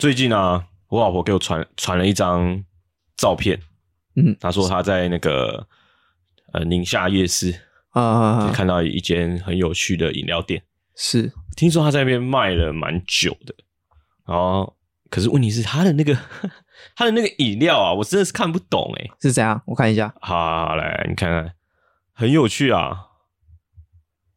最近啊，我老婆给我传传了一张照片，嗯。她说她在那个呃宁夏夜市啊啊啊，看到一间很有趣的饮料店，是。听说她在那边卖了蛮久的，然后可是问题是她的那个 她的那个饮料啊，我真的是看不懂哎。是怎样？我看一下，好好好来你看看，很有趣啊，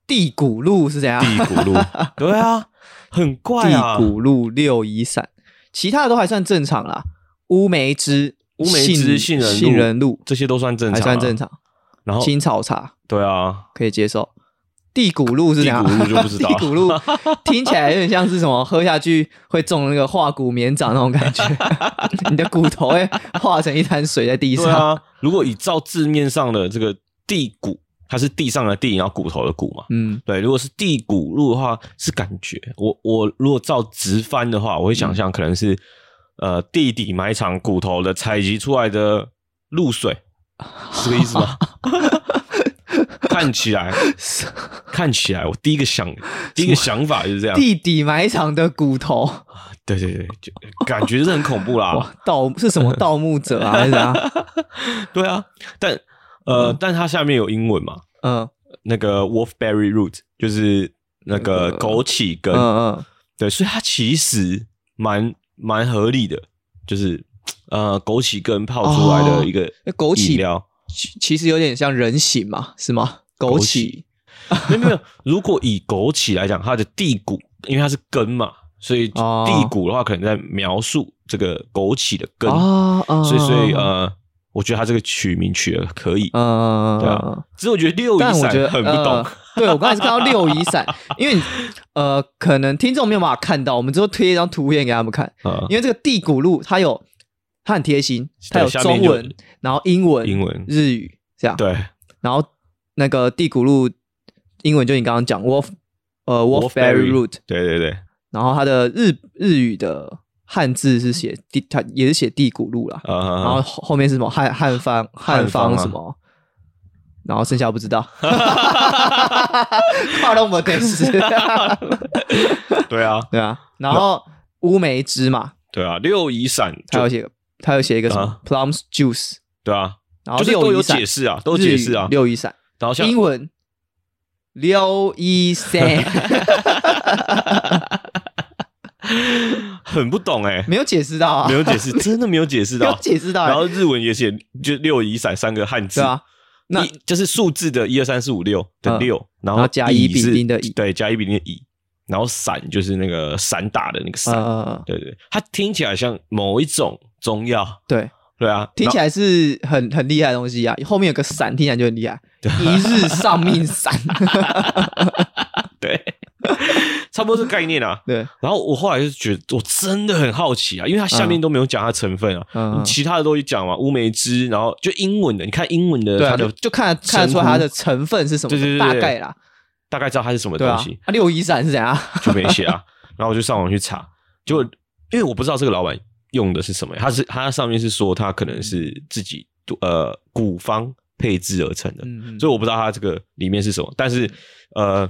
地谷路是怎样？地谷路，对啊，很怪啊。地谷路六一散，其他的都还算正常啦。乌梅汁、乌梅汁、杏仁、杏仁露这些都算正常、啊，还算正。常，然后青草茶对啊，可以接受。地骨露是怎样？地骨露就不知道地骨露听起来有点像是什么，喝下去会中那个化骨绵掌那种感觉，你的骨头会化成一滩水在地上。对啊，如果以照字面上的这个地骨，它是地上的地，然后骨头的骨嘛。嗯，对，如果是地骨露的话，是感觉我我如果照直翻的话，我会想象可能是、呃地底埋藏骨头的采集出来的露水，是这个意思吗？看起来，看起来，我第一个想第一个想法就是这样。地底埋藏的骨头，对对对，就感觉是很恐怖啦。哇，盗是什么盗墓者啊，还是怎样？对啊，但呃，但它下面有英文嘛？嗯那个 wolfberry root 就是那个枸杞根，嗯嗯，对，所以它其实蛮蛮合理的，就是呃枸杞根泡出来的一个那枸杞饮料。其其实有点像人形嘛，是吗？枸杞没有没有，如果以枸杞来讲，它的地骨因为它是根嘛，所以哦地骨的话可能在描述这个枸杞的根，所以所以呃，我觉得他这个取名取的可以，嗯，对啊。只是我觉得六一但我觉得散很不懂呃，对我刚才是看到六一散，因为呃，可能听众没有办法看到，我们之后贴一张图片给他们看，呃因为这个地骨路它有它很贴心，它有下面就中文，然后英文、英文日语这样，对。然后那个地骨路英文就你刚刚讲 wolf 呃 wolfberry root，对对对，然后它的日日语的汉字是写地，它也是写地谷路啦，呃，然后后后面是什么？汉汉方汉汉方什么，然后剩下不知道，跨龙我得是，对啊，对啊，然后乌梅汁嘛，对啊，六乙散就他有写他有写一个什么？啊。Plums juice，对啊，然后就是都有解释啊，都有解释啊。六一散，然后像英文六一散，很不懂哎，没有解释到啊，没有解释，真的没有解释没有到，解释到欸，然后日文也写就六乙散三个汉字，啊，那就是数字的一二三四五六的嗯六，然然后加乙乙是丙丁的乙。对，加乙丙丁的乙，然后散就是那个散打的那个散，呃，对对，它听起来像某一种中药，对，对啊，听起来来是很很厉害的东西啊，后面有个伞，听起来就很厉害，一日丧命伞，对，差不多这个概念啊。对，然后我后来就觉得，我真的很好奇啊，因为它下面都没有讲它成分啊，嗯，其他的都有讲嘛，乌梅汁，然后就英文的，你看英文的它的就就看得看得出来它的成分是什么，对对对对大概啦，大概知道它是什么东西，，啊。六一散是怎样？就没写啊。然后我就上网去查，就因为我不知道这个老板用的是什么，他是他上面是说他可能是自己呃古方配制而成的，嗯，所以我不知道它这个里面是什么。但是呃，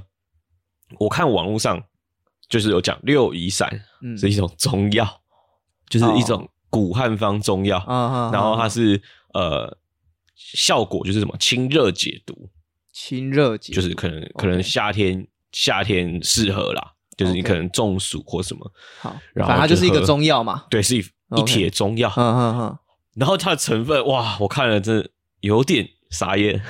我看网络上就是有讲六乙散嗯是一种中药，就是一种古汉方中药，然后它是是呃效果就是什么清热解毒，清热解，就是可能可能夏天夏天适合啦，就是你可能中暑或什么，好，然后反正它就是一个中药嘛，对，是一一帖中药。嗯嗯嗯，然后它的成分哇，我看了真的有点傻眼。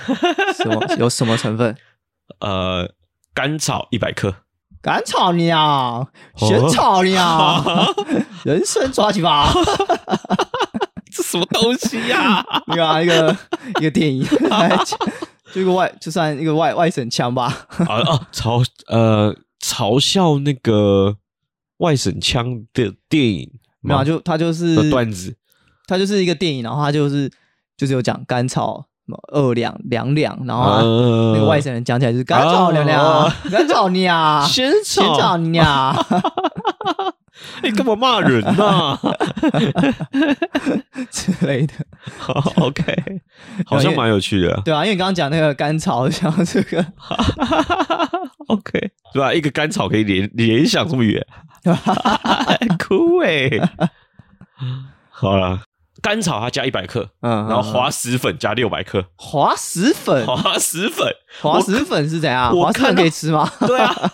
什么有什么成分？呃，甘草一百克，甘草鸟、玄草鸟、人参抓起吧。这什么东西呀、那个、啊、一个一个电影，就一个外，就算一个外外省腔吧。啊啊！嘲呃嘲笑那个外省腔的电影没有啊，就他就是段子他就是一个电影，然后他就是就是有讲甘草二两两两，然后那个外省人讲起来就是甘草两两哦，甘草鸟，仙仙草。草，鸟，你干嘛骂人呐、之类的。好 OK，好像蛮有趣的。对啊，因为你刚刚讲那个甘草，像这个。OK，对吧？一个甘草可以联联想这么远，酷哎、好了，甘草它加一百克，嗯，然后嗯滑石粉加六百克，滑石粉，滑石粉，滑石粉是怎样？我滑石粉可以吃吗？对啊，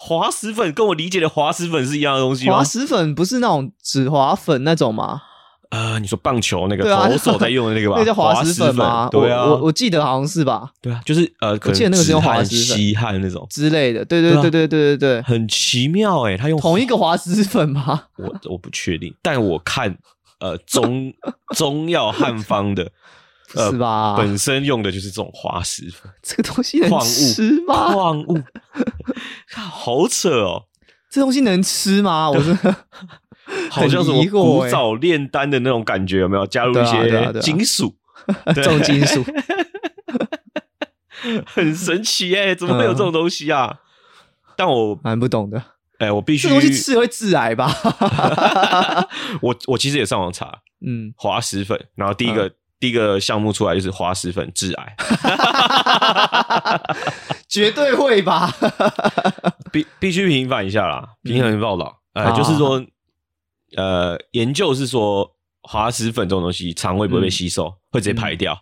滑石粉跟我理解的滑石粉是一样的东西吗滑？石粉不是那种止滑粉那种吗？呃，你说棒球那个对啊投手在用的那个吧？那叫滑石石粉吗？对啊，我我我记得好像是吧对啊，就是呃，可能记得那个是用止汗滑石粉吸汗那种，之类的。对对对啊对对对对对，很奇妙哎、他用同一个滑石粉吗？我我不确定，但我看呃中 中药汉方的呃 是吧？本身用的就是这种滑石粉这个东西能吃吗？矿物，好扯哦，这东西能吃吗？我真的好像什么古早炼丹的那种感觉，有没有加入一些金属？对重金属。很神奇哎、怎么会有这种东西啊？但我蛮不懂的，哎、我必须这东西吃了会致癌吧？我我其实也上网查嗯，滑石粉，然后第一个、第一个项目出来就是滑石粉致癌，绝对会吧？必必须平反一下啦，平衡报道。呃，好就是说，呃，研究是说滑石粉这种东西肠胃不会被吸收，会直接排掉。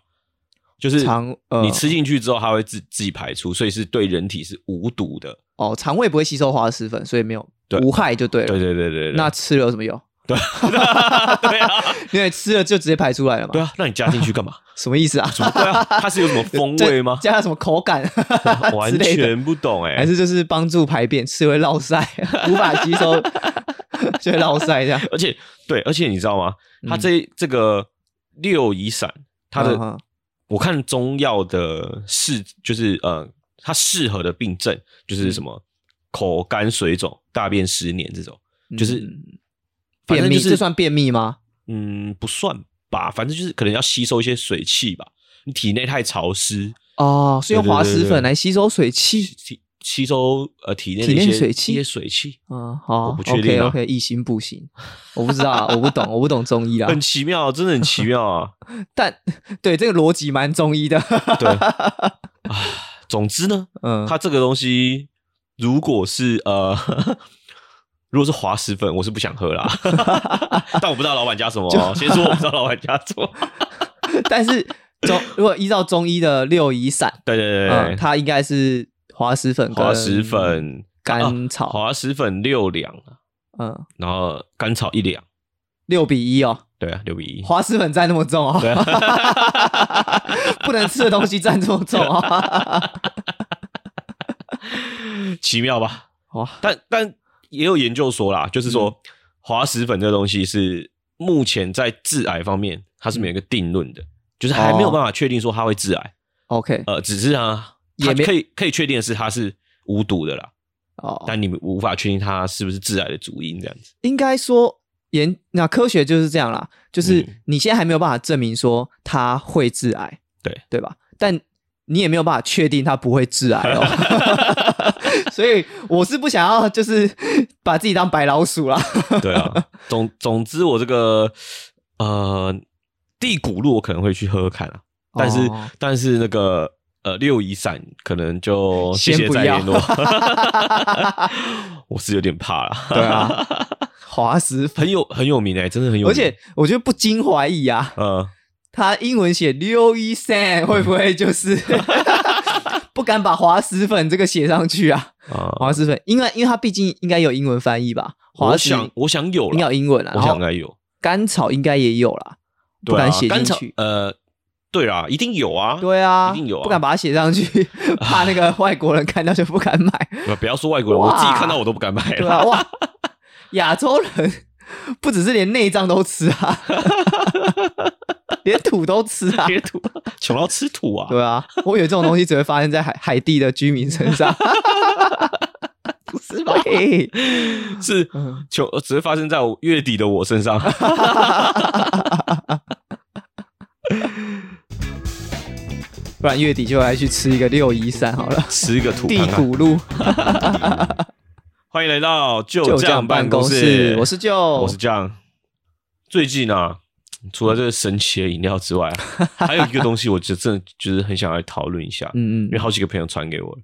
就是肠呃你吃进去之后，它会自自己排出，所以是对人体是无毒的。哦，肠胃不会吸收滑石粉，所以没有对无害就对了。对对对对对，那吃了有什么用？对 对啊，因为吃了就直接排出来了嘛。对啊，那你加进去干嘛？什么意思啊？对啊，它是有什么 风味吗？加了什么口感完之类的？全不懂哎、还是就是帮助排便，吃会落腮，无法吸收就会落腮这样。而且对，而且你知道吗？它这、这个六乙散，它的、我看中药的适就是呃，它适合的病症就是什么、口干水肿、大便失黏这种，就是、嗯便秘，反正就是这算便秘吗？嗯不算吧，反正就是可能要吸收一些水气吧。你体内太潮湿，哦，是用滑石粉来吸收水气。吸吸收呃体内的体内一些水气一些水气，嗯，好我不确定，OK 啊 OK，一心不行，我不知道啊，我不懂，我不懂中医啊。很奇妙，真的很奇妙啊。但对这个逻辑蛮中医的。对 啊，总之呢，嗯，它这个东西如果是呃，如果是滑石粉，我是不想喝啦。但我不知道老板加什么哦，先说我不知道老板加什么。但是中如果依照中医的六乙散，对对对嗯，对，它应该是滑石粉、滑石、粉、甘草啊滑石粉六两，嗯，然后甘草一两。六比一哦。对啊，六比一。滑石粉占那么重哦，对啊，不能吃的东西占这么重哦。奇妙吧？哇，但但也有研究说啦，就是嗯说滑石粉这个东西是目前在致癌方面它是没有一个定论的，就是还没有办法确定说它会致癌。OK，呃，只是啊，它也没可以可以确定的是它是无毒的啦，哦，但你们无法确定它是不是致癌的主因这样子。应该说研那科学就是这样啦，就是嗯你现在还没有办法证明说它会致癌，对对吧？但你也没有办法确定它不会致癌哦，所以我是不想要就是把自己当白老鼠啦。对啊，总总之我这个呃地骨露我可能会去喝喝看啊，但是、哦但是那个呃六一散可能就谢谢先不要再联络 我是有点怕了。对啊，滑石，很有很有名哎、真的很有名，而且我觉得不禁怀疑啊，嗯他英文写六一散，会不会就是不敢把滑石粉这个写上去啊？啊、滑石粉，因为因为它毕竟应该有英文翻译吧？滑石我想我想有应该有，英文啊，我想应该有，甘草应该也有啦，不敢写甘草进去。呃，对啊，一定有啊，对啊，一定有啊不敢把它写上去，怕那个外国人看到就不敢买。不不要说外国人，我自己看到我都不敢买对了。啊，哇，亚洲人不只是连内脏都吃啊，连土都吃啊。连土，穷到吃土啊！对啊，我以为这种东西只会发生在海 海地的居民身上，不是吧？是嗯穷，只会发生在我月底的我身上。不然月底就来去吃一个六一三好了。吃一个土地看看。骨露欢迎来到旧酱就酱办公室，我是旧，我是酱。最近啊，除了这个神奇的饮料之外啊，还有一个东西，我就真的就是很想来讨论一下，嗯嗯。因为好几个朋友传给我，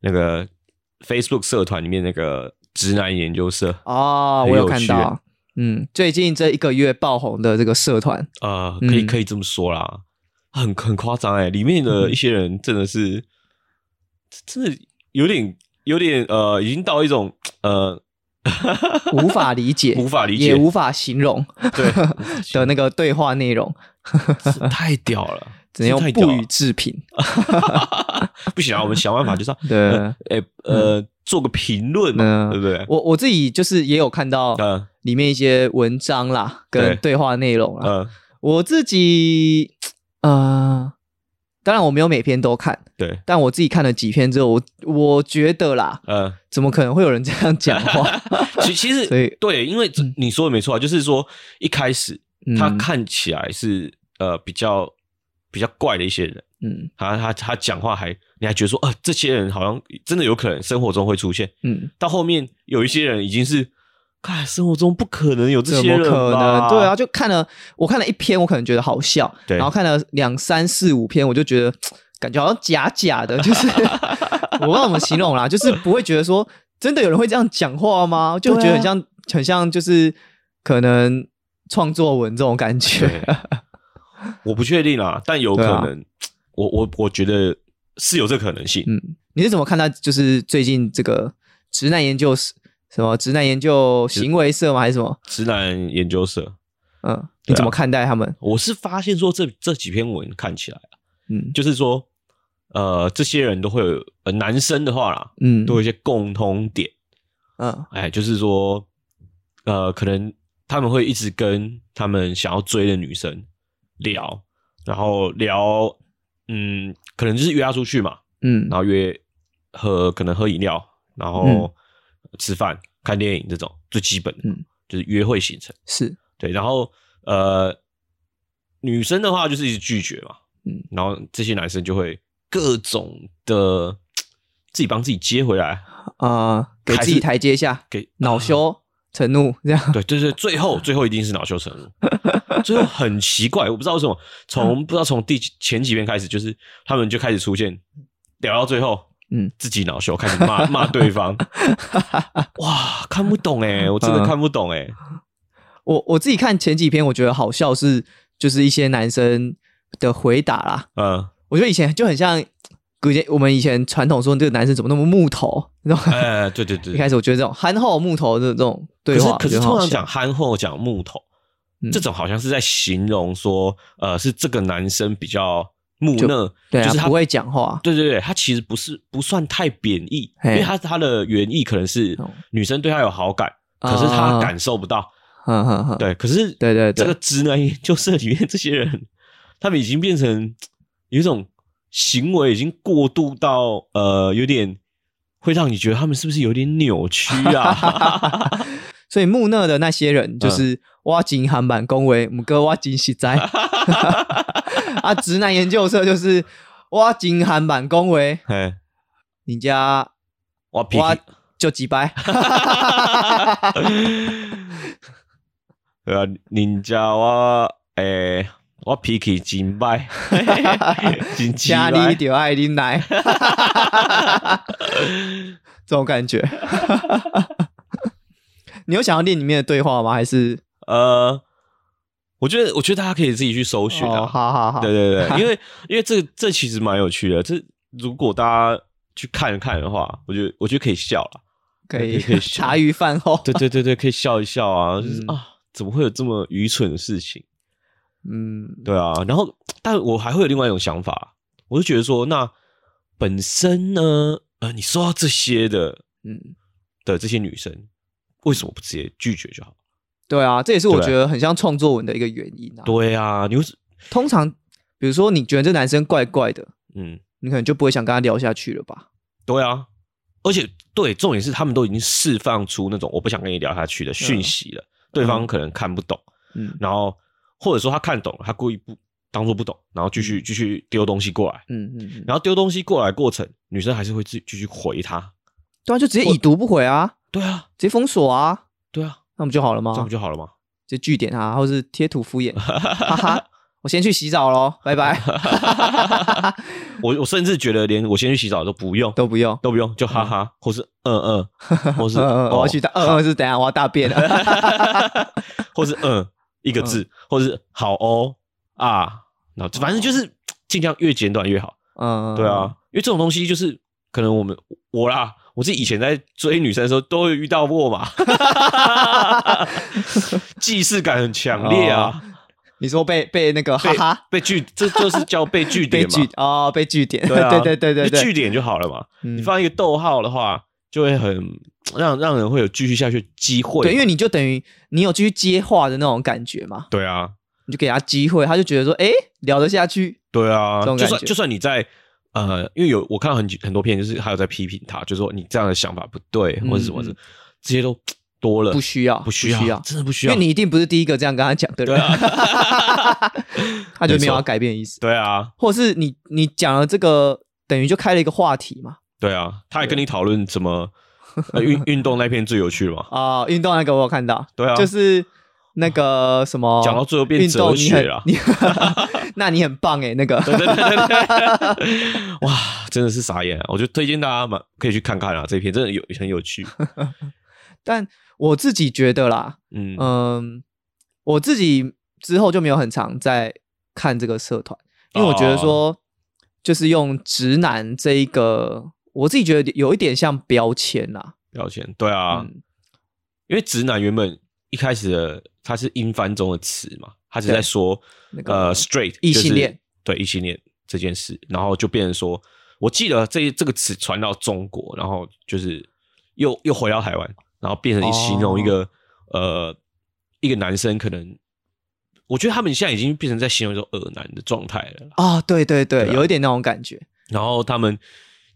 那个 Facebook 社团里面那个直男研究社，哦，我有看到，嗯，最近这一个月爆红的这个社团，呃，可以嗯。可以这么说啦，很很夸张哎，里面的一些人真的是，真的有点有点呃，已经到一种呃 无法理解，无法理解也无法形容对的那个对话内容，太屌了，只能不予置评。不行啊，我们想办法就是要对呃哎呃做个评论嘛，嗯对不对？我我自己就是也有看到嗯里面一些文章啦，跟对对话内容啦。嗯，我自己呃，当然我没有每篇都看，对，但我自己看了几篇之后，我我觉得啦，嗯。怎么可能会有人这样讲话？其其实所以对，因为你说的没错啊，就是说一开始嗯他看起来是呃比较比较怪的一些人，嗯他他他讲话还你还觉得说，呃，这些人好像真的有可能生活中会出现，嗯，到后面有一些人已经是，看生活中不可能有这些人么可能？对啊，，就看了我看了一篇，我可能觉得好笑，对然后看了两三四五篇，我就觉得感觉好像假假的，就是 我不知道怎么形容啦，就是不会觉得说真的有人会这样讲话吗？就觉得很像、很像就是可能创作文这种感觉。我不确定啦，但有可能，我我我觉得是有这可能性。嗯，你是怎么看待就是最近这个直男研究什么直男研究行为社吗？还是什么？直男研究社，嗯，你怎么看待他们？我是发现说这这几篇文看起来啊，嗯就是说，呃，这些人都会有，呃，男生的话啦，嗯都有一些共通点，嗯哎，就是说，呃，可能他们会一直跟他们想要追的女生聊，然后聊，嗯，可能就是约她出去嘛，嗯然后约喝，可能喝饮料，然后嗯吃饭、看电影这种最基本的，嗯就是约会行程。是对，然后呃，女生的话就是一直拒绝嘛，嗯然后这些男生就会各种的自己帮自己接回来，啊，给自己台阶下，给恼羞成怒这样。对对对，最后最后一定是恼羞成怒，最后很奇怪，我不知道为什么，从不知道从第几前几遍开始，就是他们就开始出现，聊到最后，嗯，自己恼羞，开始骂 骂对方，哇，看不懂哎，我真的嗯看不懂哎，我我自己看前几篇，我觉得好笑是就是一些男生的回答啦。嗯，我觉得以前就很像，古前我们以前传统说这个男生怎么那么木头，那种。哎，对对对。一，开始我觉得这种憨厚木头的这种对话，可是通常讲憨厚讲木头，嗯。这种好像是在形容说，呃，是这个男生比较木讷，对啊，就是他不会讲话，对对对，他其实不是不算太贬义，因嘿为他他的原意可能是哦。女生对他有好感，可是啊他感受不到。哼哼哼，对，可是对对对。这个直男研究社里面这些人，他们已经变成有一种行为，已经过度到呃，有点会让你觉得他们是不是有点扭曲啊？所以木讷的那些人嗯。就是挖金韩版恭维母哥挖金喜哉，啊，直男研究社就是挖金韩版恭维哎，你家我脾挖气，就几掰，对啊，人家我诶，我脾气真歹，真请奇你就爱你奶，这种感觉。你有想要念里面的对话吗？还是呃，我觉得，我觉得大家可以自己去搜寻哦，啊。好好好，对对对，因为因为这这其实蛮有趣的。这如果大家去看看的话，我觉得我觉得可以笑了。可以 可以茶余饭后，对对对对，可以笑一笑啊，就是、嗯啊，怎么会有这么愚蠢的事情？嗯，对啊，然后但我还会有另外一种想法，我就觉得说，那本身呢，呃，你说到这些的嗯，的这些女生，为什么不直接拒绝就好？对啊，这也是我对觉得很像创作文的一个原因啊。对啊，你通常比如说你觉得这男生怪怪的，嗯，你可能就不会想跟他聊下去了吧？对啊，而且对，重点是他们都已经释放出那种我不想跟你聊下去的讯息了，对方可能看不懂，嗯。然后或者说他看懂了，他故意不当做不懂，然后继续继续丢东西过来，嗯嗯嗯，然后丢东西过来过程，女生还是会自己继续回他。对啊，就直接已读不回啊，对啊，直接封锁啊，对啊，那不就好了吗？这样？不就好了吗？直接据点啊，或是贴图敷衍，哈哈，我先去洗澡喽，拜拜，我我甚至觉得连我先去洗澡都不用，都不用。都不用，就哈哈，或是嗯嗯，或是 我要去大，嗯嗯是等下我要大便了。或是嗯一个字，或是好哦啊，然后反正就是尽量越简短越好。嗯，对啊，因为这种东西就是可能我们我啦，我自己以前在追女生的时候都会遇到过嘛，既视感很强烈啊，你说被被那个哈被哈被据这就是叫被据被点嘛。据，哦被据点，对啊，对对对对对，就据点就好了嘛。嗯。你放一个逗号的话，就会很让让人会有继续下去的机会嘛。对，因为你就等于你有继续接话的那种感觉嘛，对啊，你就给他机会，他就觉得说，哎，聊得下去，对啊就算就算你在呃，因为有我看到很很多片，就是还有在批评他，就说你这样的想法不对，或者什么的嗯，这些都多了，不需要，不需要，真的不需要。因为你一定不是第一个这样跟他讲的人，啊，他就没有要改变意思，对啊，或是你你讲了这个，等于就开了一个话题嘛，对啊，他还跟你讨论怎么 呃运运动那篇最有趣了嘛？啊，运动那个我有看到，对啊就是那个什么，讲到最后变哲学了 那你很棒哎，那个，对对对对对，哇，真的是傻眼啊！我就推荐大家嘛，可以去看看啊，这篇真的有很有趣。但我自己觉得啦，嗯嗯，我自己之后就没有很常在看这个社团，因为我觉得哦说，就是用直男这一个，我自己觉得有一点像标签啦。标签，对啊，嗯，因为直男原本一开始的它是英翻中的词嘛，他只是在说那个呃 straight 异性恋，就是对异性恋这件事，然后就变成说，我记得这这个词传到中国，然后就是又又回到台湾，然后变成哦形容一个、呃一个男生可能，我觉得他们现在已经变成在形容一种恶男的状态了啦，啊，对对对，对啊有一点那种感觉。然后他们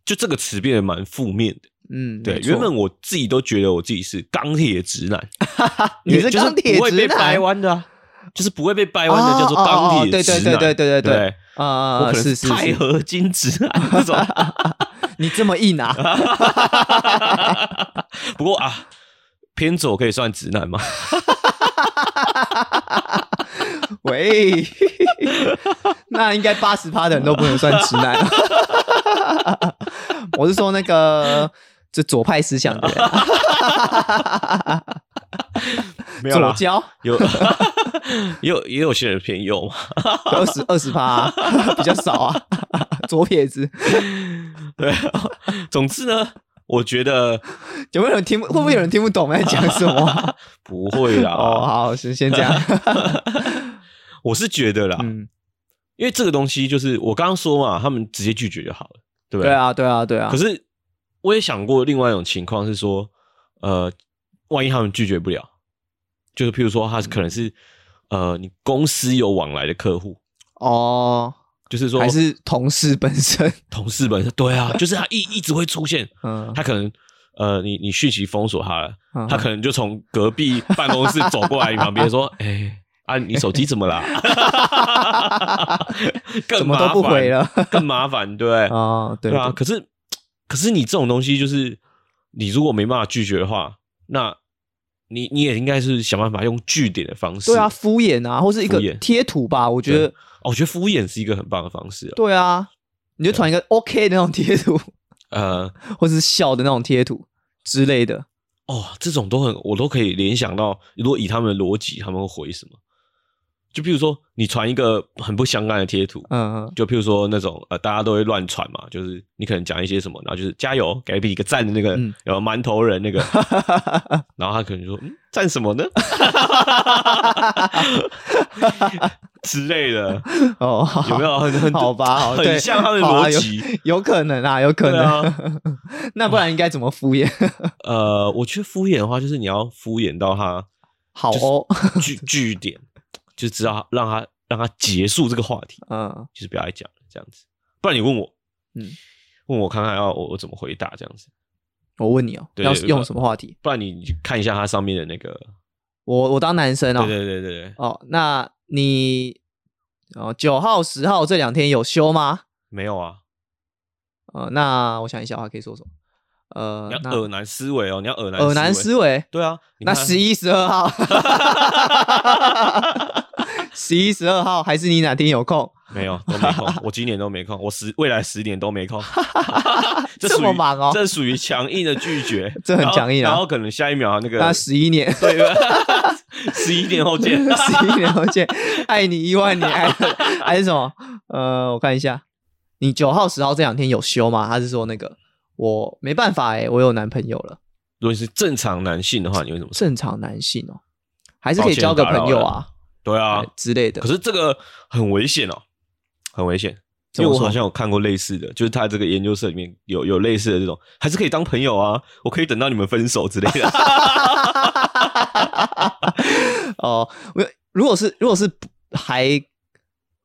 就这个词变得蛮负面的。嗯，对，原本我自己都觉得我自己是钢铁直男，你是就是钢铁不会被直男掰弯的啊，就是不会被掰弯的，叫做钢铁直男。对对对对对对对啊，我可能是钛合金直男这种。你这么硬啊？不过啊，偏左可以算直男吗？喂，那应该八十趴的人都不能算直男。我是说那个这左派思想的人，没有啦，左交有也 有也有些人偏右嘛。二十二十趴，比较少啊。左撇子对啊，总之呢，我觉得有没有人听不？会不会有人听不懂我在讲什么啊？不会啦。哦，好，先先这样。我是觉得啦，嗯，因为这个东西就是我刚刚说嘛，他们直接拒绝就好了，对不对对啊，对啊，对啊。可是我也想过另外一种情况是说，呃，万一他们拒绝不了，就是譬如说他是可能是呃你公司有往来的客户，哦，就是说还是同事本身，同事本身，对啊，就是他一一直会出现，嗯，他可能呃你你讯息封锁他了，嗯。他可能就从隔壁办公室走过来你旁边说，哎。啊，你手机怎么啦？更怎么都不麻烦回了。更麻烦，对不对？哦，对对啊，，可是可是你这种东西，就是你如果没办法拒绝的话，那你你也应该是想办法用据点的方式。对啊，，敷衍啊，或是一个敷衍贴图吧，我觉得对哦，我觉得敷衍是一个很棒的方式、啊。对啊，你就传一个 OK 的那种贴图，呃，或是笑的那种贴图之类的。哦，这种都很，我都可以联想到，如果以他们的逻辑，他们会回什么？就譬如说，你传一个很不相干的贴图，嗯嗯，就譬如说那种呃，大家都会乱传嘛，就是你可能讲一些什么，然后就是加油，给一个赞的那个，嗯有馒头人那个，然后他可能就说，嗯，赞什么呢？之类的，哦，好有没有很很好吧？好，很像他的逻辑有有可能啊，有可能。啊 那不然应该怎么敷衍？呃，我觉得敷衍的话，就是你要敷衍到他好哦，据据点，就知道让他让他结束这个话题，嗯，就是不要再讲了这样子。不然你问我，嗯，问我看看要我我怎么回答这样子。我问你哦，要用什么话题？不然你去看一下它上面的那个，我我当男生哦对，对对对对，哦，那你哦九号十号这两天有休吗？没有啊，呃，那我想一下，我还可以说什么？呃你，要那耳男思维哦，你要耳男耳男思思维，对啊，那十一、十二号，十一、十二号还是你哪天有空？没有，都没空。我今年都没空，我十未来十年都没空。这么忙哦这属于强硬的拒绝，这很强硬啊然后可能下一秒那个那十一年，对，十一年后见。十一年后见，爱你一万年，爱还是什么？呃，我看一下，你九号、十号这两天有休吗？他是说那个我没办法哎、我有男朋友了。如果你是正常男性的话，你会怎么说？正常男性哦，还是可以交个朋友啊对啊哎，之类的可。是这个很危险哦，很危险。因为我好像有看过类似的，就是他这个研究社里面有有类似的这种，还是可以当朋友啊，我可以等到你们分手之类的。哦，我如果是如果是还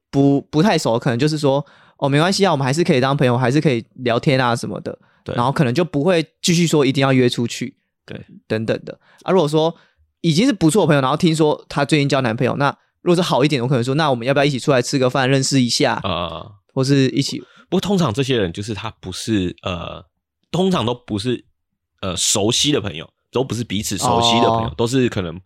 不不太熟，可能就是说哦，没关系啊，我们还是可以当朋友，还是可以聊天啊什么的。对。然后可能就不会继续说一定要约出去，对，等等的。啊，如果说已经是不错的朋友，然后听说他最近交男朋友，那如果是好一点，我可能说，那我们要不要一起出来吃个饭，认识一下，啊、或是一起不过通常这些人就是他不是呃，通常都不是呃熟悉的朋友，都不是彼此熟悉的朋友，哦。都是可能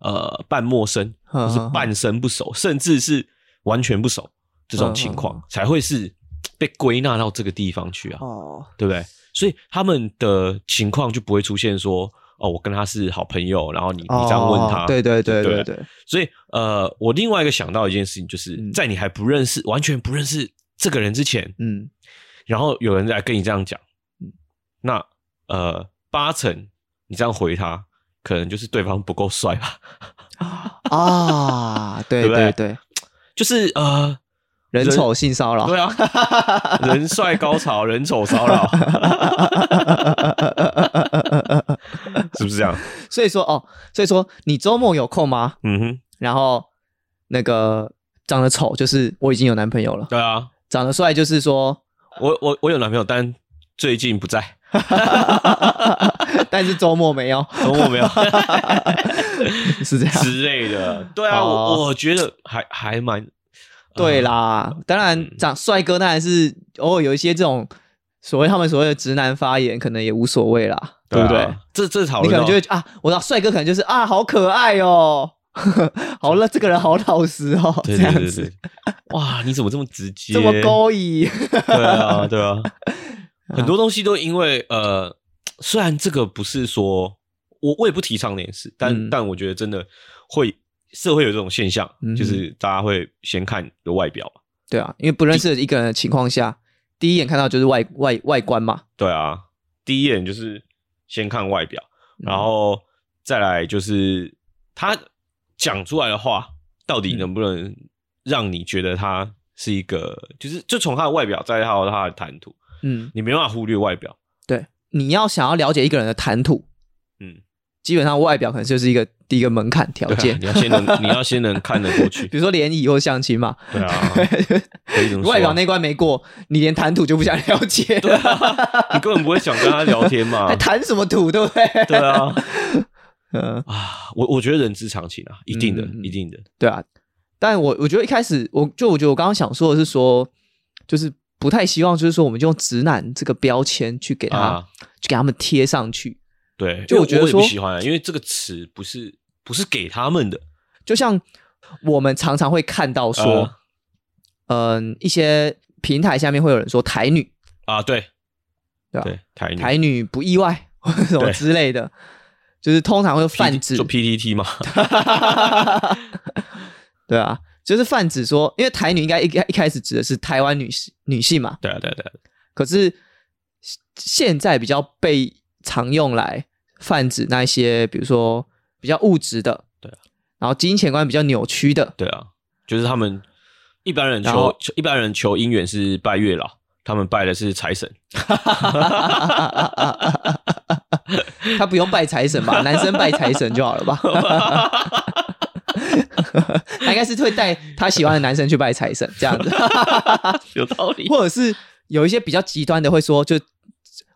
呃半陌生，呵呵呵。或是半生不熟，甚至是完全不熟这种情况，嗯才会是被归纳到这个地方去啊，哦，对不对？所以他们的情况就不会出现说。哦，我跟他是好朋友，然后你你这样问他，哦对对对对对对，所以呃，我另外一个想到一件事情，就是嗯在你还不认识、完全不认识这个人之前，嗯，然后有人来跟你这样讲嗯，那呃，八成你这样回他，可能就是对方不够帅吧？啊，对 对对，就是呃，人丑性骚扰，对啊，人帅高潮，人丑骚扰，是不是这样？所以说哦，所以说你周末有空吗？嗯哼，然后那个长得丑，就是我已经有男朋友了；对啊，长得帅，就是说，我我我有男朋友，但最近不在，但是周末没有，周末没有。是这样。之类的。对啊，哦。我我觉得还还蛮对啦，当然长帅哥当然是偶尔有一些这种所谓他们所谓的直男发言，可能也无所谓啦，对不对？啊这这讨你论到可能就会啊，我知道帅哥可能就是啊，好可爱哦，好了，这个人好老实哦，对这样子。哇，你怎么这么直接？这么勾引，对啊，对啊，很多东西都因为呃，虽然这个不是说我我也不提倡那件事，但、嗯。但我觉得真的会社会有这种现象，嗯就是大家会先看你的外表嘛。对啊，因为不认识一个人的情况下，第一眼看到就是外外外观嘛，对啊，第一眼就是先看外表，嗯。然后再来就是他讲出来的话，到底能不能让你觉得他是一个，就是就从他的外表再到他的谈吐，嗯，你没办法忽略外表。对，你要想要了解一个人的谈吐，嗯，基本上外表可能就是一个第一个门槛条件，你要先能，你要先能看得过去。比如说联谊或相亲嘛，对啊，外表那关没过，你连谈吐就不想了解，对你根本不会想跟他聊天嘛 还。谈什么吐，对不对？对啊，嗯，啊，我我觉得人之常情啊，一定的一定的。对啊。但我我觉得一开始，我就我觉得我刚刚想说的是说，就是不太希望，就是说我们就用直男这个标签去给他，啊去给他们贴上去。对，就我觉得因为也不说喜欢啊，因为这个词不是不是给他们的。就像我们常常会看到说，嗯、一些平台下面会有人说台女，啊，对对吧对，台女台女不意外或者什么之类的，就是通常会泛指做 PPT 嘛，对啊，就是泛指说，因为台女应该一开一开始指的是台湾女性女性嘛，对啊，对啊对啊，可是现在比较被常用来泛指那一些，比如说比较物质的，对啊，然后金钱观比较扭曲的，对啊，就是他们一般人求求一般人求姻缘是拜月老，他们拜的是财神。他不用拜财神吧？男生拜财神就好了吧？他应该是会带他喜欢的男生去拜财神这样子，有道理。或者是有一些比较极端的会说，就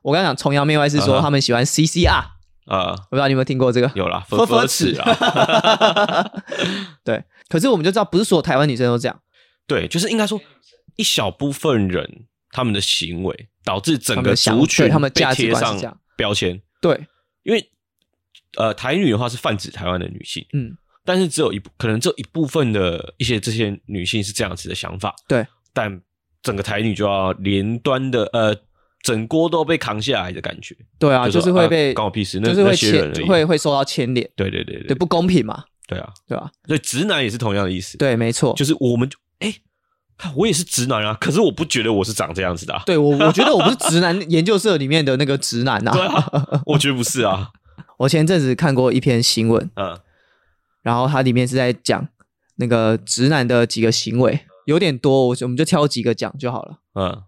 我刚刚讲崇洋媚外是说他们喜欢 CCR，啊，我不知道你有没有听过这个？有啦，佛佛佛佛齿齿啊，对，可是我们就知道，不是所有台湾女生都这样。对，就是应该说一小部分人他们的行为导致整个族群他们被贴上标签，对，因为呃台女的话是泛指台湾的女性，嗯，但是只有一，可能只有一部分的一些这些女性是这样子的想法，对，但整个台女就要连端的呃，整锅都被扛下来的感觉，对啊，就是会被关我屁事，那就是会牵会会受到牵连，对对对对，不公平嘛，对啊，对啊？所以直男也是同样的意思，对，没错，就是我们就哎，我也是直男啊，可是我不觉得我是长这样子的、啊，对我我觉得我不是直男研究社里面的那个直男对啊。啊，我觉得不是啊，我前阵子看过一篇新闻，嗯。然后它里面是在讲那个直男的几个行为，有点多，我就我们就挑几个讲就好了。嗯，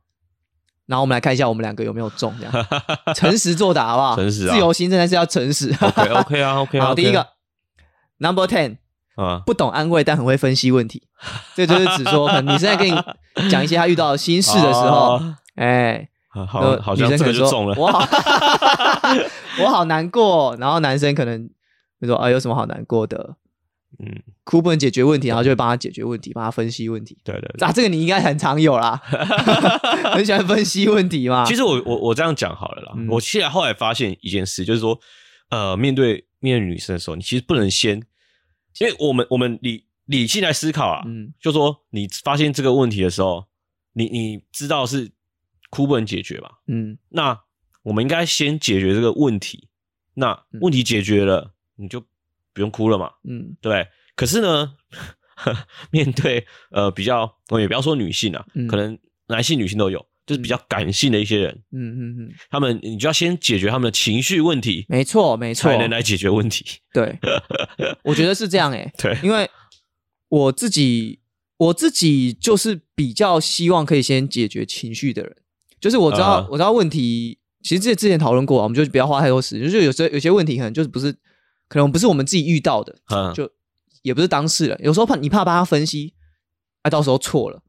然后我们来看一下我们两个有没有中，这样 诚实作答好不好？诚实啊自由心真的是要诚实。OK OK 啊 OK 啊，好，第一个 Number Ten，啊，不懂安慰但很会分析问题，这就是指说，可能女生在跟你讲一些她遇到的心事的时候，哦哎，好好呃好像这女生可能说个就中了，我好，我好难过。然后男生可能就说啊，有什么好难过的？嗯，哭不能解决问题，然后就会帮他解决问题，帮他分析问题。对对对。啊，这个你应该很常有啦，很喜欢分析问题嘛。其实我我我这样讲好了啦，嗯。我现在后来发现一件事，就是说，呃，面对面对女生的时候，你其实不能先，因为我们我们理理性来思考啊，嗯。就说你发现这个问题的时候，你你知道是哭不能解决吧，嗯。那我们应该先解决这个问题，那问题解决了，你就不用哭了嘛，嗯。对？可是呢，面对呃比较，我也不要说女性啊，嗯。可能男性、女性都有，就是比较感性的一些人，嗯嗯嗯，他们你就要先解决他们的情绪问题，没错没错。才，能来解决问题。对，我觉得是这样诶、对，因为我自己我自己就是比较希望可以先解决情绪的人，就是我知道、嗯我知道问题，其实之之前讨论过啊，我们就不要花太多时间，就是有时候有些问题可能就是不是可能不是我们自己遇到的，嗯，就也不是当事人，有时候怕你怕帮他分析，啊，到时候错了，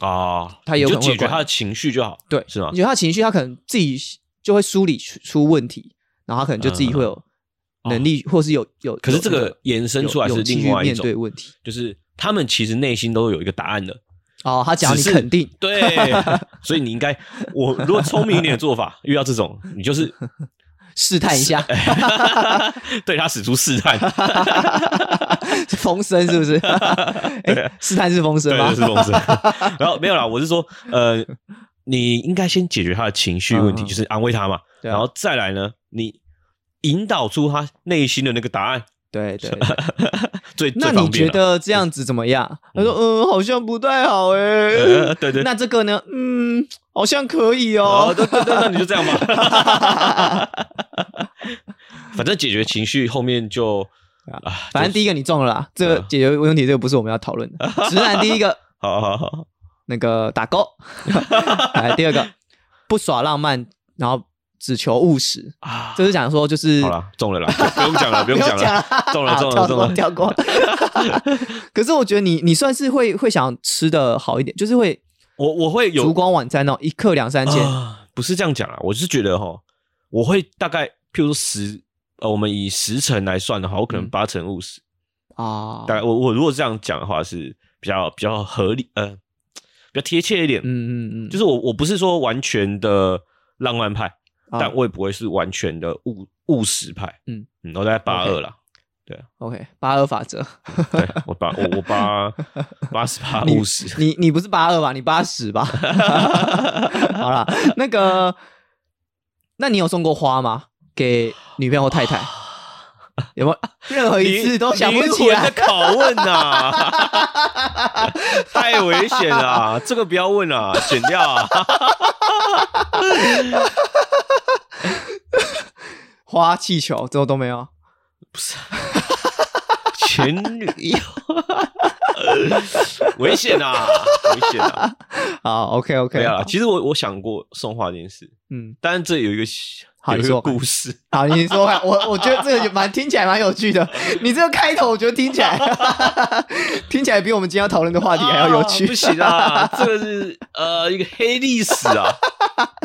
啊，他有你就可能会解决他的情绪就好，对，是吗？你？觉得他情绪，他可能自己就会梳理出出问题，然后他可能就自己会有能力，或是有有，可是这个延伸出来是有勇气去面另外一种对问题。就是他们其实内心都有一个答案的，哦，他讲你是肯定，对，所以你应该，我如果聪明一点的做法，遇到这种，你就是试探一下，对他使出试探，是风声是不是？哎，试探是风声对，吗？是风声。然后没有啦，我是说，呃，你应该先解决他的情绪问题，就是安慰他嘛，啊然后再来呢，你引导出他内心的那个答案，对对。对 最那你觉得这样子怎么样？他说，嗯，好像不太好哎呃。对对，那这个呢？嗯，好像可以哦，哦。对对对，那你就这样吧。反正解决情绪后面就啊，反正第一个你中了啦，这个解决问题，这个不是我们要讨论的。直男第一个 好好好，那个打勾，来第二个不耍浪漫，然后只求务实，啊，就是讲说就是好了，中了啦，不用讲了，不用讲了，中了中了跳中了，过跳过。可是我觉得你你算是会会想吃的好一点，就是会我我会有烛光晚餐哦，一克两三千，啊，不是这样讲啊，我是觉得哈，我会大概譬如说十呃，我们以十成来算的话，我可能嗯。八成务实，啊，大概我我如果这样讲的话是比较比较合理，呃，比较贴切一点。嗯嗯嗯，就是我我不是说完全的浪漫派，啊但我也不会是完全的务务实派。嗯嗯，我在八二啦，对 OK 八二法则，对我八我我八 八十八五十。你你不是八二吧？你八十吧？好了，那个，那你有送过花吗？给女朋友或太太？有没有 任何一次都想不起来的？拷问呐、太危险了啊，这个不要问啊，剪掉啊。花、气球，这都没有。前女友，危险啊，危险啊！好，OK 没有了，其实我我想过送花这件事，嗯，但是这有一个好你说故事。好，你说看，我我觉得这个蛮听起来蛮有趣的。你这个开头，我觉得听起来 听起来比我们今天要讨论的话题还要有趣。啊不行啊，这个是呃一个黑历史啊。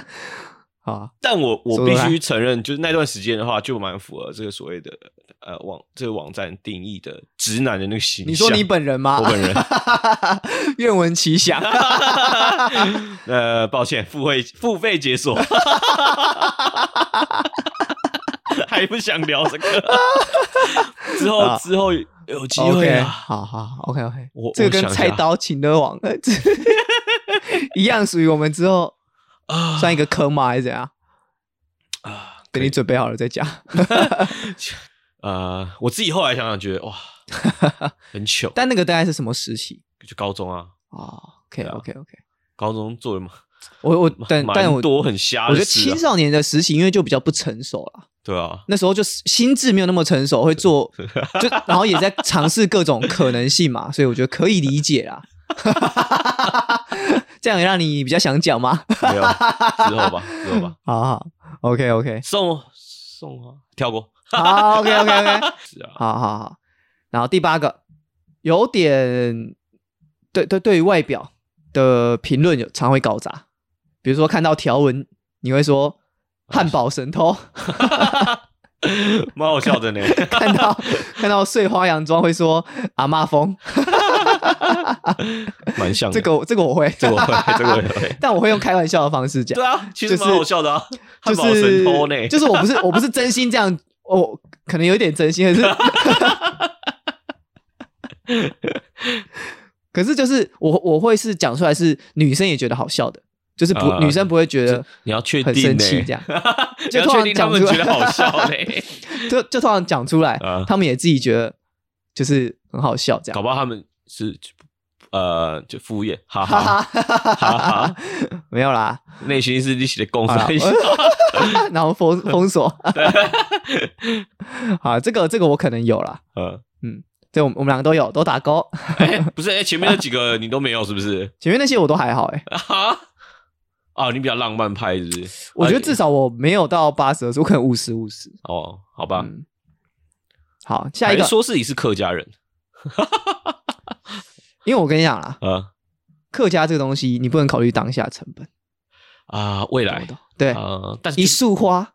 啊，但我我必须承认，就是那段时间的话，就蛮符合这个所谓的呃网这个网站定义的直男的那个形象。你说你本人吗？我本人，愿闻其详。呃，抱歉，付费付费解锁。还不想聊这个。之后啊之后有机会啊，好好好，OK OK，我这个跟菜刀请的网一样，属于我们之后啊算一个坑吗？还是怎样？啊，等你准备好了再讲。呃，我自己后来想想觉得哇，很糗，但那个大概是什么时期？就高中啊，哦？OK 对啊。OK OK，高中做的嘛，我我但但我多很瞎我觉得青少年的时期，因为就比较不成熟了。对啊，那时候就是心智没有那么成熟，会做 就然后也在尝试各种可能性嘛，所以我觉得可以理解啦。这样也让你比较想讲吗？没有之后吧，之后吧，好好，OK OK，送送啊，跳过，好 OK OK OK，是啊，好好好。然后第八个，有点对对对于外表的评论有常会搞砸，比如说看到条纹，你会说汉堡神偷；蛮好笑的呢，看到看到碎花洋装会说阿妈风。蛮像的，这个这个我会，这个我会，这个我会。但我会用开玩笑的方式讲。对，啊，其实就是蛮好笑的啊，就汉堡神是偷呢，就是我不是我不是真心这样，我可能有一点真心，可是 可是就是我我会是讲出来是女生也觉得好笑的，就是不、啊女生不会觉得你要确很定很生气这样，就突然讲出来觉得好笑嘞，就就突然讲出来，啊。他们也自己觉得就是很好笑这样，搞不好他们是呃就敷衍，哈哈。哈，哈。哈哈，没有啦，内心是一起的共好啦。分 然后封封锁，好，这个这个我可能有啦，呃，这我们我们两个都有，都打勾。哎，不是，哎，前面那几个你都没有是不是？前面那些我都还好哎、啊，哦，你比较浪漫派是不是？我觉得至少我没有到八十我可能五十五十。哦，好吧，嗯，好，下一个。还，说自己是客家人因为我跟你讲啦，啊客家这个东西你不能考虑当下成本，啊，未来？对，啊，但是一束花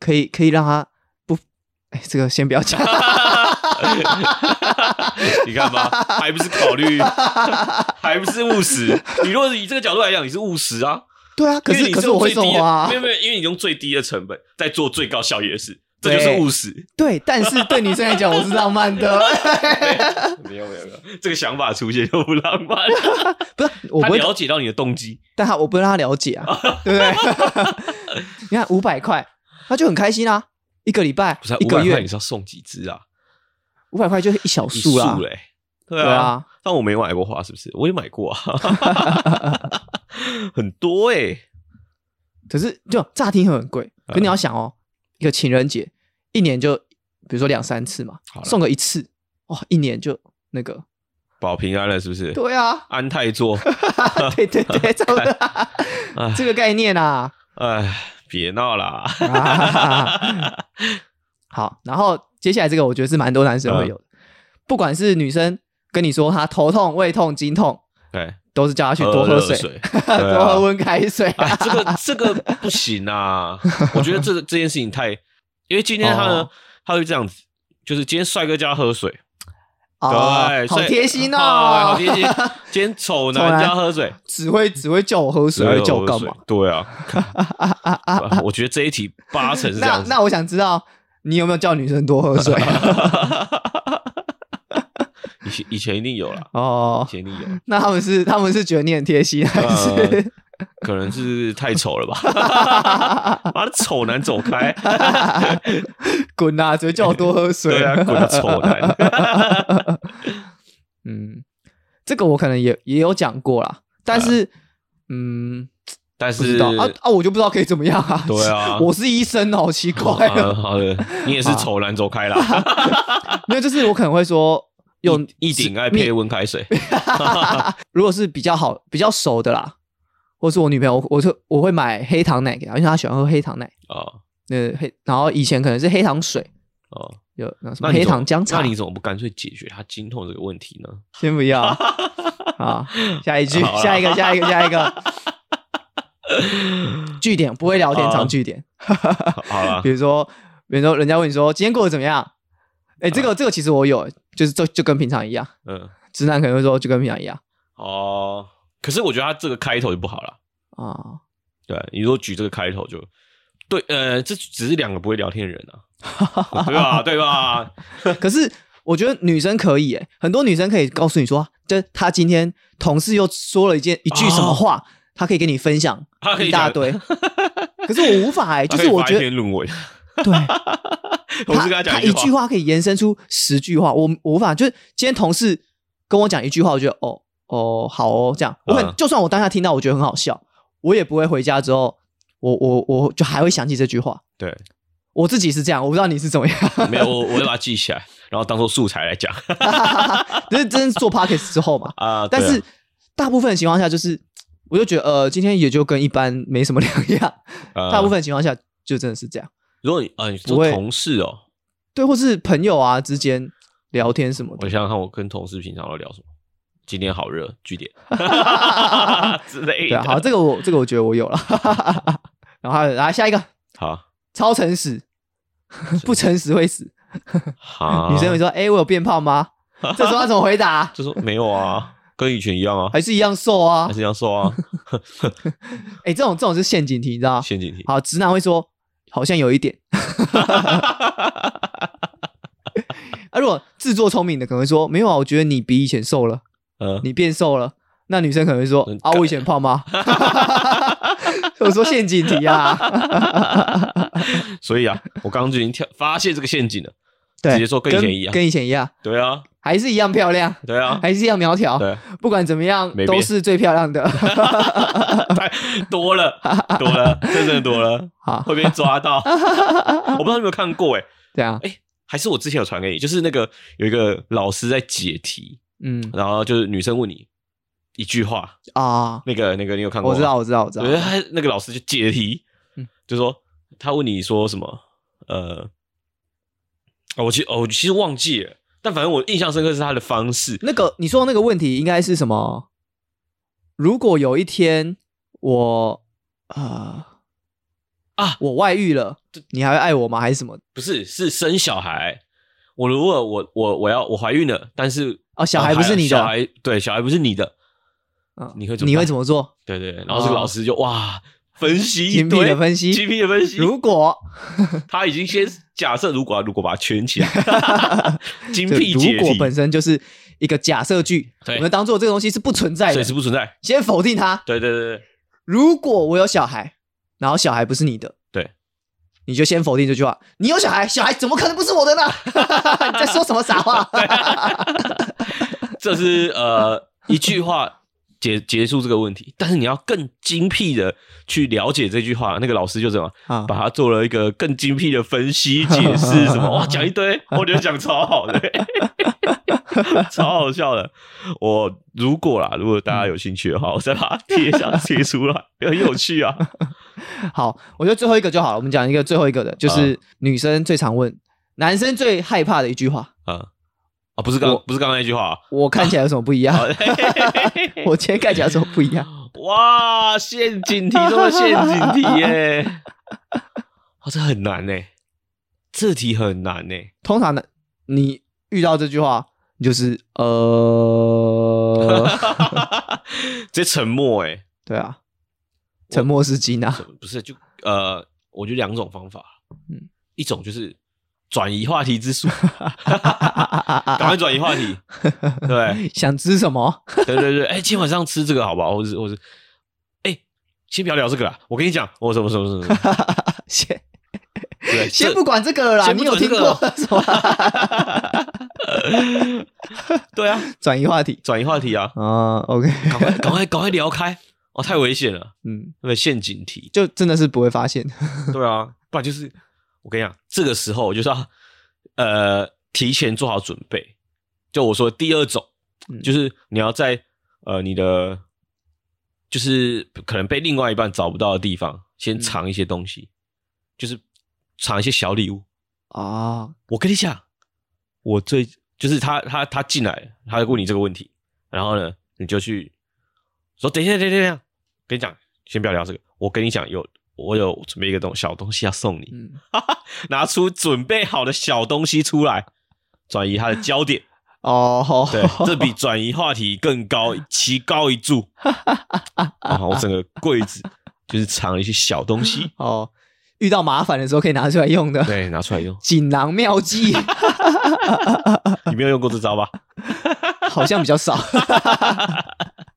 可以可以让它不，哎，这个先不要讲。你看吧，还不是考虑，还不是务实。你如果是以这个角度来讲，你是务实啊。对啊，可是你是可是我会用最低的送花啊没有没有，因为你用最低的成本在做最高效益的事，这就是对务实。对，但是对女生来讲，我是浪漫的，没有没有没有，这个想法出现就不浪漫。不是我他不会，了解到你的动机，但他我不会让他了解啊，对不对？你看五百块，他就很开心啊，一个礼拜不是啊一个500块月你是要送几支啊？五百块就是一小束啦束，嘞，对对啊，但我没买过花，是不是？我也买过啊，很多哎。可是就乍听很贵，嗯可你要想哦，一个情人节一年就比如说两三次嘛送个一次，哇，一年就那个，保平安了，是不是？对啊，安泰座，对 对对，差不多。哎。这个概念啊。哎，别闹啦！好，然后接下来这个我觉得是蛮多男生会有的，不管是女生跟你说她头痛、胃痛、经痛，对，都是叫他去多喝水，多喝啊温开水。哎，这个这个不行啊！我觉得这个这件事情太，因为今天他呢哦，他会这样子，就是今天帅哥叫他喝水，啊对，好贴心哦好哦！贴心。今天丑男叫他喝水，只会只会叫我喝水，还会叫我干嘛？？对啊，我觉得这一题八成是这那样子。那我想知道你有没有叫女生多喝水？以前以前一定有啦，哦以，前一定有，那他们是他们是觉得你很贴心，还是、呃可能是太丑了吧？妈的，丑男走开！滚啊！只会叫我多喝水。对啊，滚啊，丑男！嗯，这个我可能也也有讲过啦，但是、嗯，但是啊啊，我就不知道可以怎么样啊。对啊 我是医生哦，好奇怪啊哦。好的，你也是丑男，走开啦！没有，就是我可能会说用一一顶爱配温开水，如果是比较好、比较熟的啦，或是我女朋友，我我就我会买黑糖奶给她，因为她喜欢喝黑糖奶。哦那黑，然后以前可能是黑糖水，哦，有那什么黑糖姜茶那，你怎么不干脆解决她经痛这个问题呢？先不要。啊，下一句，下一个，下一个，下一个。据点不会聊天，好常据点。好了比，如说，比如说人家问你说今天过得怎么样？哎，这个这个其实我有，就是就就跟平常一样。嗯，直男可能会说就跟平常一样哦，可是我觉得他这个开头就不好了。啊。对你如果举这个开头就对，呃，这只是两个不会聊天的人啊，对吧？对吧？可是我觉得女生可以、欸，很多女生可以告诉你说，就她今天同事又说了一件一句什么话，她可以跟你分享她可以一大堆。可是我无法哎、就是我觉得对，我是跟他讲他一句话可以延伸出十句话，我我无法。就是今天同事跟我讲一句话，我觉得哦哦好哦这样，我很、嗯就算我当下听到，我觉得很好笑，我也不会回家之后，我我我就还会想起这句话。对，我自己是这样，我不知道你是怎么样。没有，我我会把它记起来，然后当做素材来讲 这是真是做 podcast 之后嘛？啊。但是大部分的情况下，就是我就觉得呃，今天也就跟一般没什么两样。呃大部分情况下就真的是这样。如果你呃你不会说同事哦，对，或是朋友啊之间聊天什么的我。想想看，我跟同事平常都聊什么？今天好热，据点 之类的。好，这个我这个我觉得我有了。然后来下一个，好超诚实，不诚实会死。好，女生会说：“哎、我有变胖吗？”这时候要怎么回答？就说没有啊，跟以前一样啊，还是一样瘦啊还？是一样瘦啊，哎、这种这种是陷阱题，你知道吗？陷阱题。好，直男会说好像有一点。啊，如果自作聪明的可能会说没有啊，我觉得你比以前瘦了，嗯，你变瘦了。那女生可能会说嗯啊，我以前胖吗？我说陷阱题啊，所以啊，我刚刚就已经跳发现这个陷阱了。对，直接说跟以前一样。跟以前一样，对啊，还是一样漂亮，对啊，还是一样苗条，对，不管怎么样都是最漂亮的。太多了，多了，这真的多了，好，会被抓到。我不知道你有没有看过，哎，对啊，哎，还是我之前有传给你，就是那个有一个老师在解题，嗯。然后就是女生问你一句话，啊，那个那个你有看过吗？我知道，我知道，我知道。我觉得，，他那个老师就解题，嗯。就说他问你说什么，呃，哦我其哦我其实忘记了，但反正我印象深刻是他的方式，那个你说的那个问题应该是什么？如果有一天我呃啊我外遇了，你还会爱我吗？还是什么？不是是生小孩。我如果我我我要我怀孕了，但是哦小孩不是你的小孩对小孩不是你的，嗯你会怎么你会怎么做？对对，然后这个哦老师就哇分析一精辟堆的分析精辟的分析，如果 他已经先假设如果如果把它圈起来，精辟解，如果本身就是一个假设句，我们当做这个东西是不存在的所以，是不存在。先否定它。对对对对，如果我有小孩，然后小孩不是你的，对，你就先否定这句话。你有小孩，小孩怎么可能不是我的呢？你在说什么傻话？这是呃一句话结结束这个问题，但是你要更精辟的去了解这句话。那个老师就这样啊把它做了一个更精辟的分析解释，什么 哇讲一堆，我觉得讲超好的，超好笑的。我如果啦，如果大家有兴趣的话，我再把它贴上贴出来，很有趣啊。好，我觉得最后一个就好了。我们讲一个最后一个的，就是女生最常问，男生最害怕的一句话。啊啊，不是刚不是刚刚那句话啊，我看起来有什么不一样？我今天看起来有什么不一样？哇，陷阱题中的陷阱题耶！哇，这很难呢，这题很难呢。通常呢，你遇到这句话，你就是呃，直接沉默哎，对啊，沉默是金啊。不是就呃，我觉得两种方法，嗯嗯，一种就是转移话题之术，赶快转移话题，对。想吃什么？对对对，哎，今天晚上吃这个好不好？或者是或者是，哎，先不要聊这个啦，我跟你讲，我什么什么什么什么，先 先不管这个了啦，你有听过什么？对啊，转移话题。转移话题啊，啊，OK，赶快赶快赶快聊开。哦，太危险了，嗯，那个，陷阱题，就真的是不会发现。对啊，不然就是我跟你讲，这个时候就是要呃提前做好准备。就我说第二种，嗯就是你要在呃你的就是可能被另外一半找不到的地方，先藏一些东西，就是藏一些小礼物。啊，我跟你讲，我最就是他他他进来，他问你这个问题，然后呢，你就去说等一下等一下等一下，跟你讲，先不要聊这个，我跟你讲，有我有准备一个东小东西要送你，嗯，拿出准备好的小东西出来，转移他的焦点，哦，对，这比转移话题更高，棋高一柱。然后我整个柜子就是藏了一些小东西，哦，遇到麻烦的时候可以拿出来用的对，拿出来用。锦囊妙计，你没有用过这招吧？好像比较少。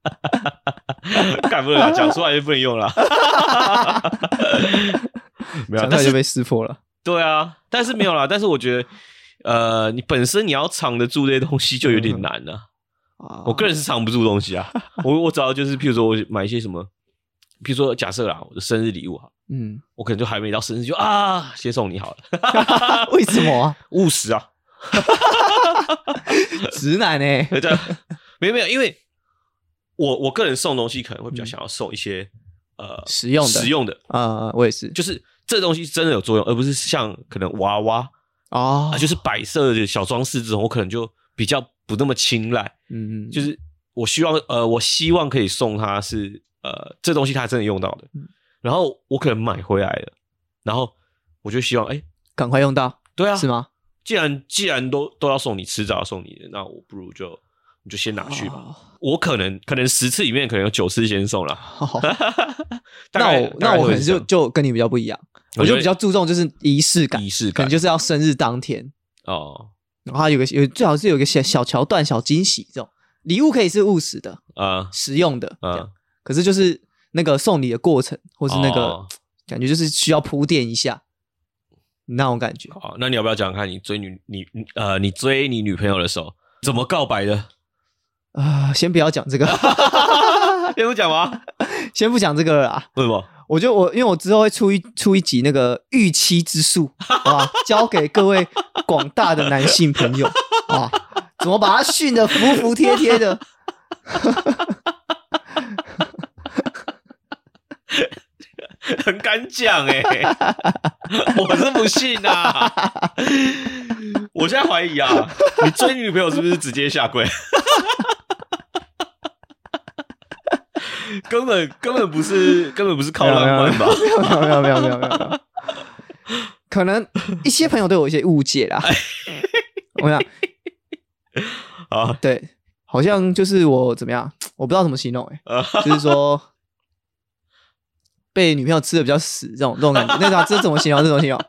干不了，讲出来就不能用了。没有啊，但讲出来就是被识破了。对啊，但是没有啦。但是我觉得，呃，你本身你要藏得住这些东西就有点难了、啊我个人是藏不住东西啊。我我只要就是，譬如说我买一些什么，譬如说假设啦，我的生日礼物哈，嗯，我可能就还没到生日就啊，先送你好了，为什么啊？务实啊。直男哎、对，没有没有，因为我我个人送东西可能会比较想要送一些、呃实用的实用的，啊、我也是。就是这东西真的有作用，而不是像可能娃娃哦啊，，就是摆设的小装饰这种，我可能就比较不那么青睐。嗯，嗯就是我希望呃，我希望可以送他是呃，这东西他真的用到的，嗯然后我可能买回来了，然后我就希望哎、赶快用到，对啊，是？吗？既然既然都都要送你，迟早要送你的，那我不如就你就先拿去吧。哦我可能可能十次里面可能有九次先送了，那我那我可能就就跟你比较不一样，我就比较注重就是仪式感，仪式感可能就是要生日当天，哦然后它有个有最好是有个小小桥段、小惊喜这种礼物可以是务实的、啊实用的，可是就是那个送礼的过程，或是那个、哦感觉就是需要铺垫一下那种感觉。好，那你要不要讲讲看你追女你你呃你追你女朋友的时候怎么告白的？啊、先不要讲这个，先不讲吗？先不讲这个了啦。为什么？我就我因为我之后会出一出一集那个预期之术，好吧，交给各位广大的男性朋友啊，怎么把他训得服服帖帖的？很敢讲哎、我是不信啊！我现在怀疑啊，你追你女朋友是不是直接下跪？根本根本不是 根本不是靠浪漫吧？没有没有没有没有没有没有可能一些朋友对我有一些误解啦。我想啊，对，好像就是我怎么样，我不知道怎么形容哎、呃就是说被女朋友吃的比较死这种这种感觉，那种这怎么形容？这种形容？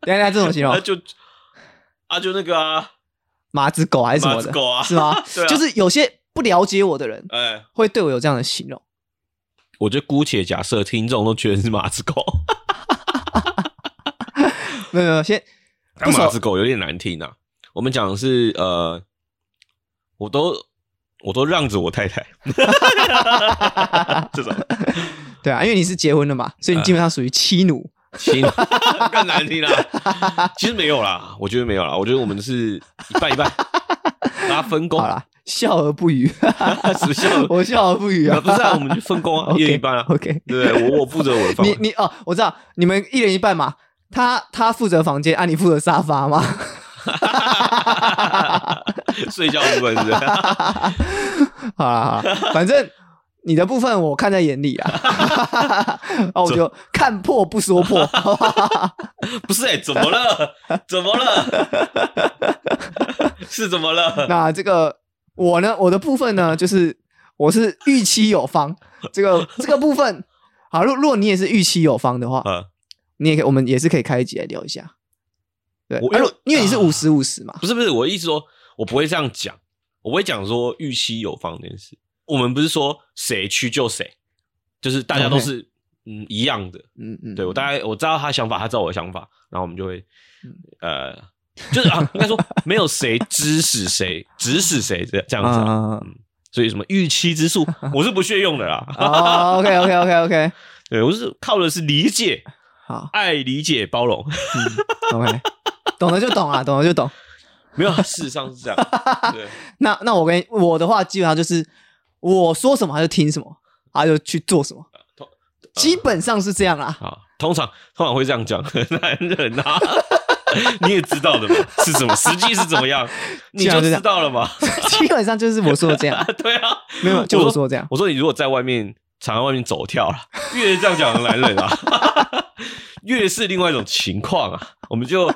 等一下这种形容那？就啊就那个啊，马子狗还是什么的？狗啊是吗？就是有些不了解我的人哎、会对我有这样的形容。我就姑且假设听众都觉得是马子狗，没有没有，先 马子狗有点难听啊。我们讲的是呃，我都我都让着我太太，这种对啊，因为你是结婚了嘛，所以你基本上属于妻奴。亲更难听啦。其实没有啦，我觉得没有啦，我觉得我们是一半一半，大家分工好。啦，笑而不语。什么笑我笑而不语啊，不是啊，我们就分工啊，一人一半啊。OK，对对，我我负责我的方面。你你哦，我知道你们一人一半嘛。他他负责房间，啊，你负责沙发嘛。睡觉部分是？好啦反正你的部分我看在眼里啊。啊，我就看破不说破。不是哎、怎么了？怎么了？是怎么了？那这个我呢，我的部分呢，就是我是预期有方。这个这个部分，好，如如果你也是预期有方的话，嗯，你也可以，我们也是可以开一集来聊一下。对，因为你是五十五十嘛，不是不是，我的意思说，我不会这样讲，我不会讲说预期有方这件事。我们不是说谁去救谁，就是大家都是嗯一样的。嗯嗯，对我大概我知道他想法，他知道我的想法，然后我们就会嗯呃，就是啊，应该说没有谁指使谁，指使谁这这样子、啊。所以什么预期之术，我是不屑用的啦。哦，OK OK OK OK，对我是靠的是理解、好爱、理解、包容。，OK，懂了就懂啊，懂了就懂。没有，事实上是这样。对，那那我跟你我的话，基本上就是我说什么他就听什么，他就去做什么，通基本上是这样啦。啊，通常通常会这样讲的男人啊，你也知道的嘛，是什么，实际是怎么样，你就知道了嘛。基本上就是我说的这样，对啊，没有就我说的这样。我说你如果在外面常在外面走跳了，越是这样讲的男人啊，越是另外一种情况啊，我们就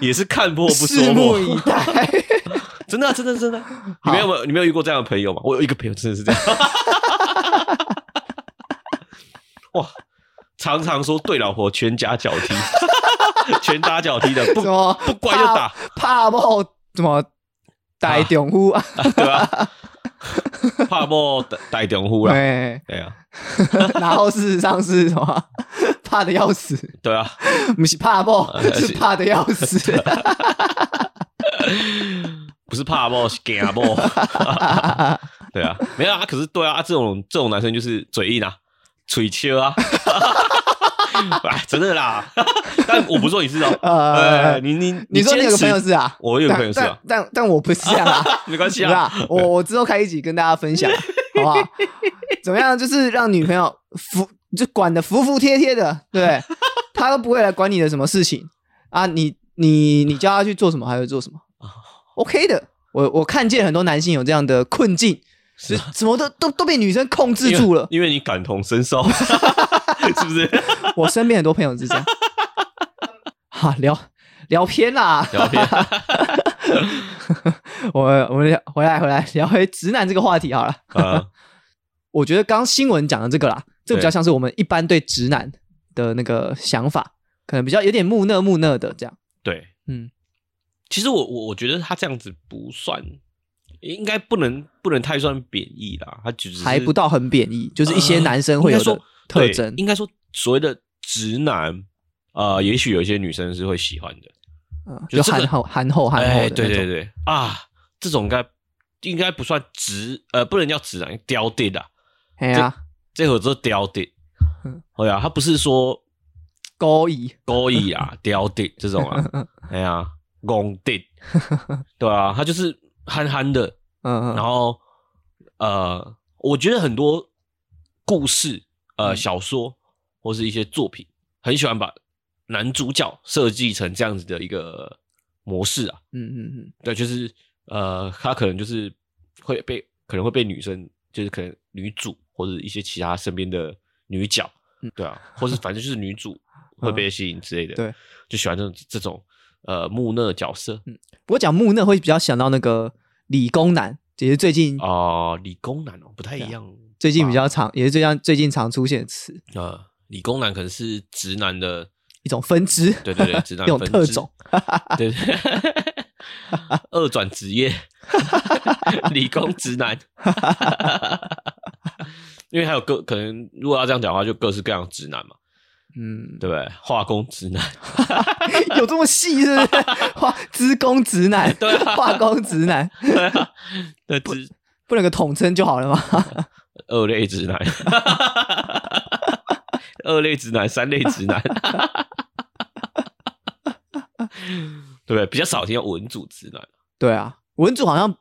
也是看破不说拭目破，以待。真的啊、真的真的。你没有你没有遇过这样的朋友吗？我有一个朋友真的是这样，哇，常常说对老婆拳打脚踢，拳打脚踢的，不不乖就打，怕某什么？大丈夫啊？对吧？怕不带丈夫啦，哎，对啊，然后事实上是什么？怕的要死，对啊，不是怕不，是。是怕的要死。不是怕不，是惊不，对啊，没有啊，可是对啊，这种这种男生就是嘴硬啊，嘴切啊，哎，真的啦，但我不说你是哦，呃 呃，你你你说你有个朋友是啊？我有个朋友是啊，但但但我不是这样啊。没关系啊，啊，我我之后开一集跟大家分享，好不好？怎么样？就是让女朋友服就管的服服帖帖的，对？她都不会来管你的什么事情啊，你你你叫她去做什么，她就做什么？OK 的。我我看见很多男性有这样的困境，什么都都都被女生控制住了。因为你感同身受，是不是？我身边很多朋友是这样。哈，聊聊偏啦，聊天，我我们聊回来回来聊回直男这个话题好了。呃，我觉得刚刚新闻讲的这个啦，这个比较像是我们一般对直男的那个想法，可能比较有点木讷木讷的这样。对，嗯，其实我我我觉得他这样子不算，应该不能不能太算贬义啦，他只是还不到很贬义，就是一些男生会有特征。应该说所谓的直男，呃，也许有一些女生是会喜欢的，嗯，就憨厚憨厚憨厚哎，的。对对对。啊，这种应该应该不算直，呃，不能叫直男，刁弟的，哎呀，这会做刁定嗯，对啊，他不是说勾引，勾引啊、刁弟这种啊，哎呀，公弟，对啊，他就是憨憨的，嗯嗯，然后呃，我觉得很多故事、呃嗯。小说或是一些作品，很喜欢把男主角设计成这样子的一个模式啊。嗯嗯嗯，对，就是呃，他可能就是会被可能会被女生，就是可能女主或者一些其他身边的女角，对啊，或是反正就是女主会被吸引之类的，嗯 对，就喜欢这种这种呃木讷角色。嗯不过讲木讷会比较想到那个理工男，也是最近啊、理工男哦，不太一样吧，最近比较常，也是最近最近常出现的词，呃，理工男可能是直男的，一种分支，对对对，直 男一种特种，对对，二转职业，理工直男，因为还有各可能，如果要这样讲的话，就各式各样直男嘛，嗯，对不对？化工直男，有这么细是不是？化资工直男，对啊化工直男，对啊，对直不能有个统称就好了吗？二类直男，二类直男，三类直男，对不对？比较少听到文组直男，对啊，文组好像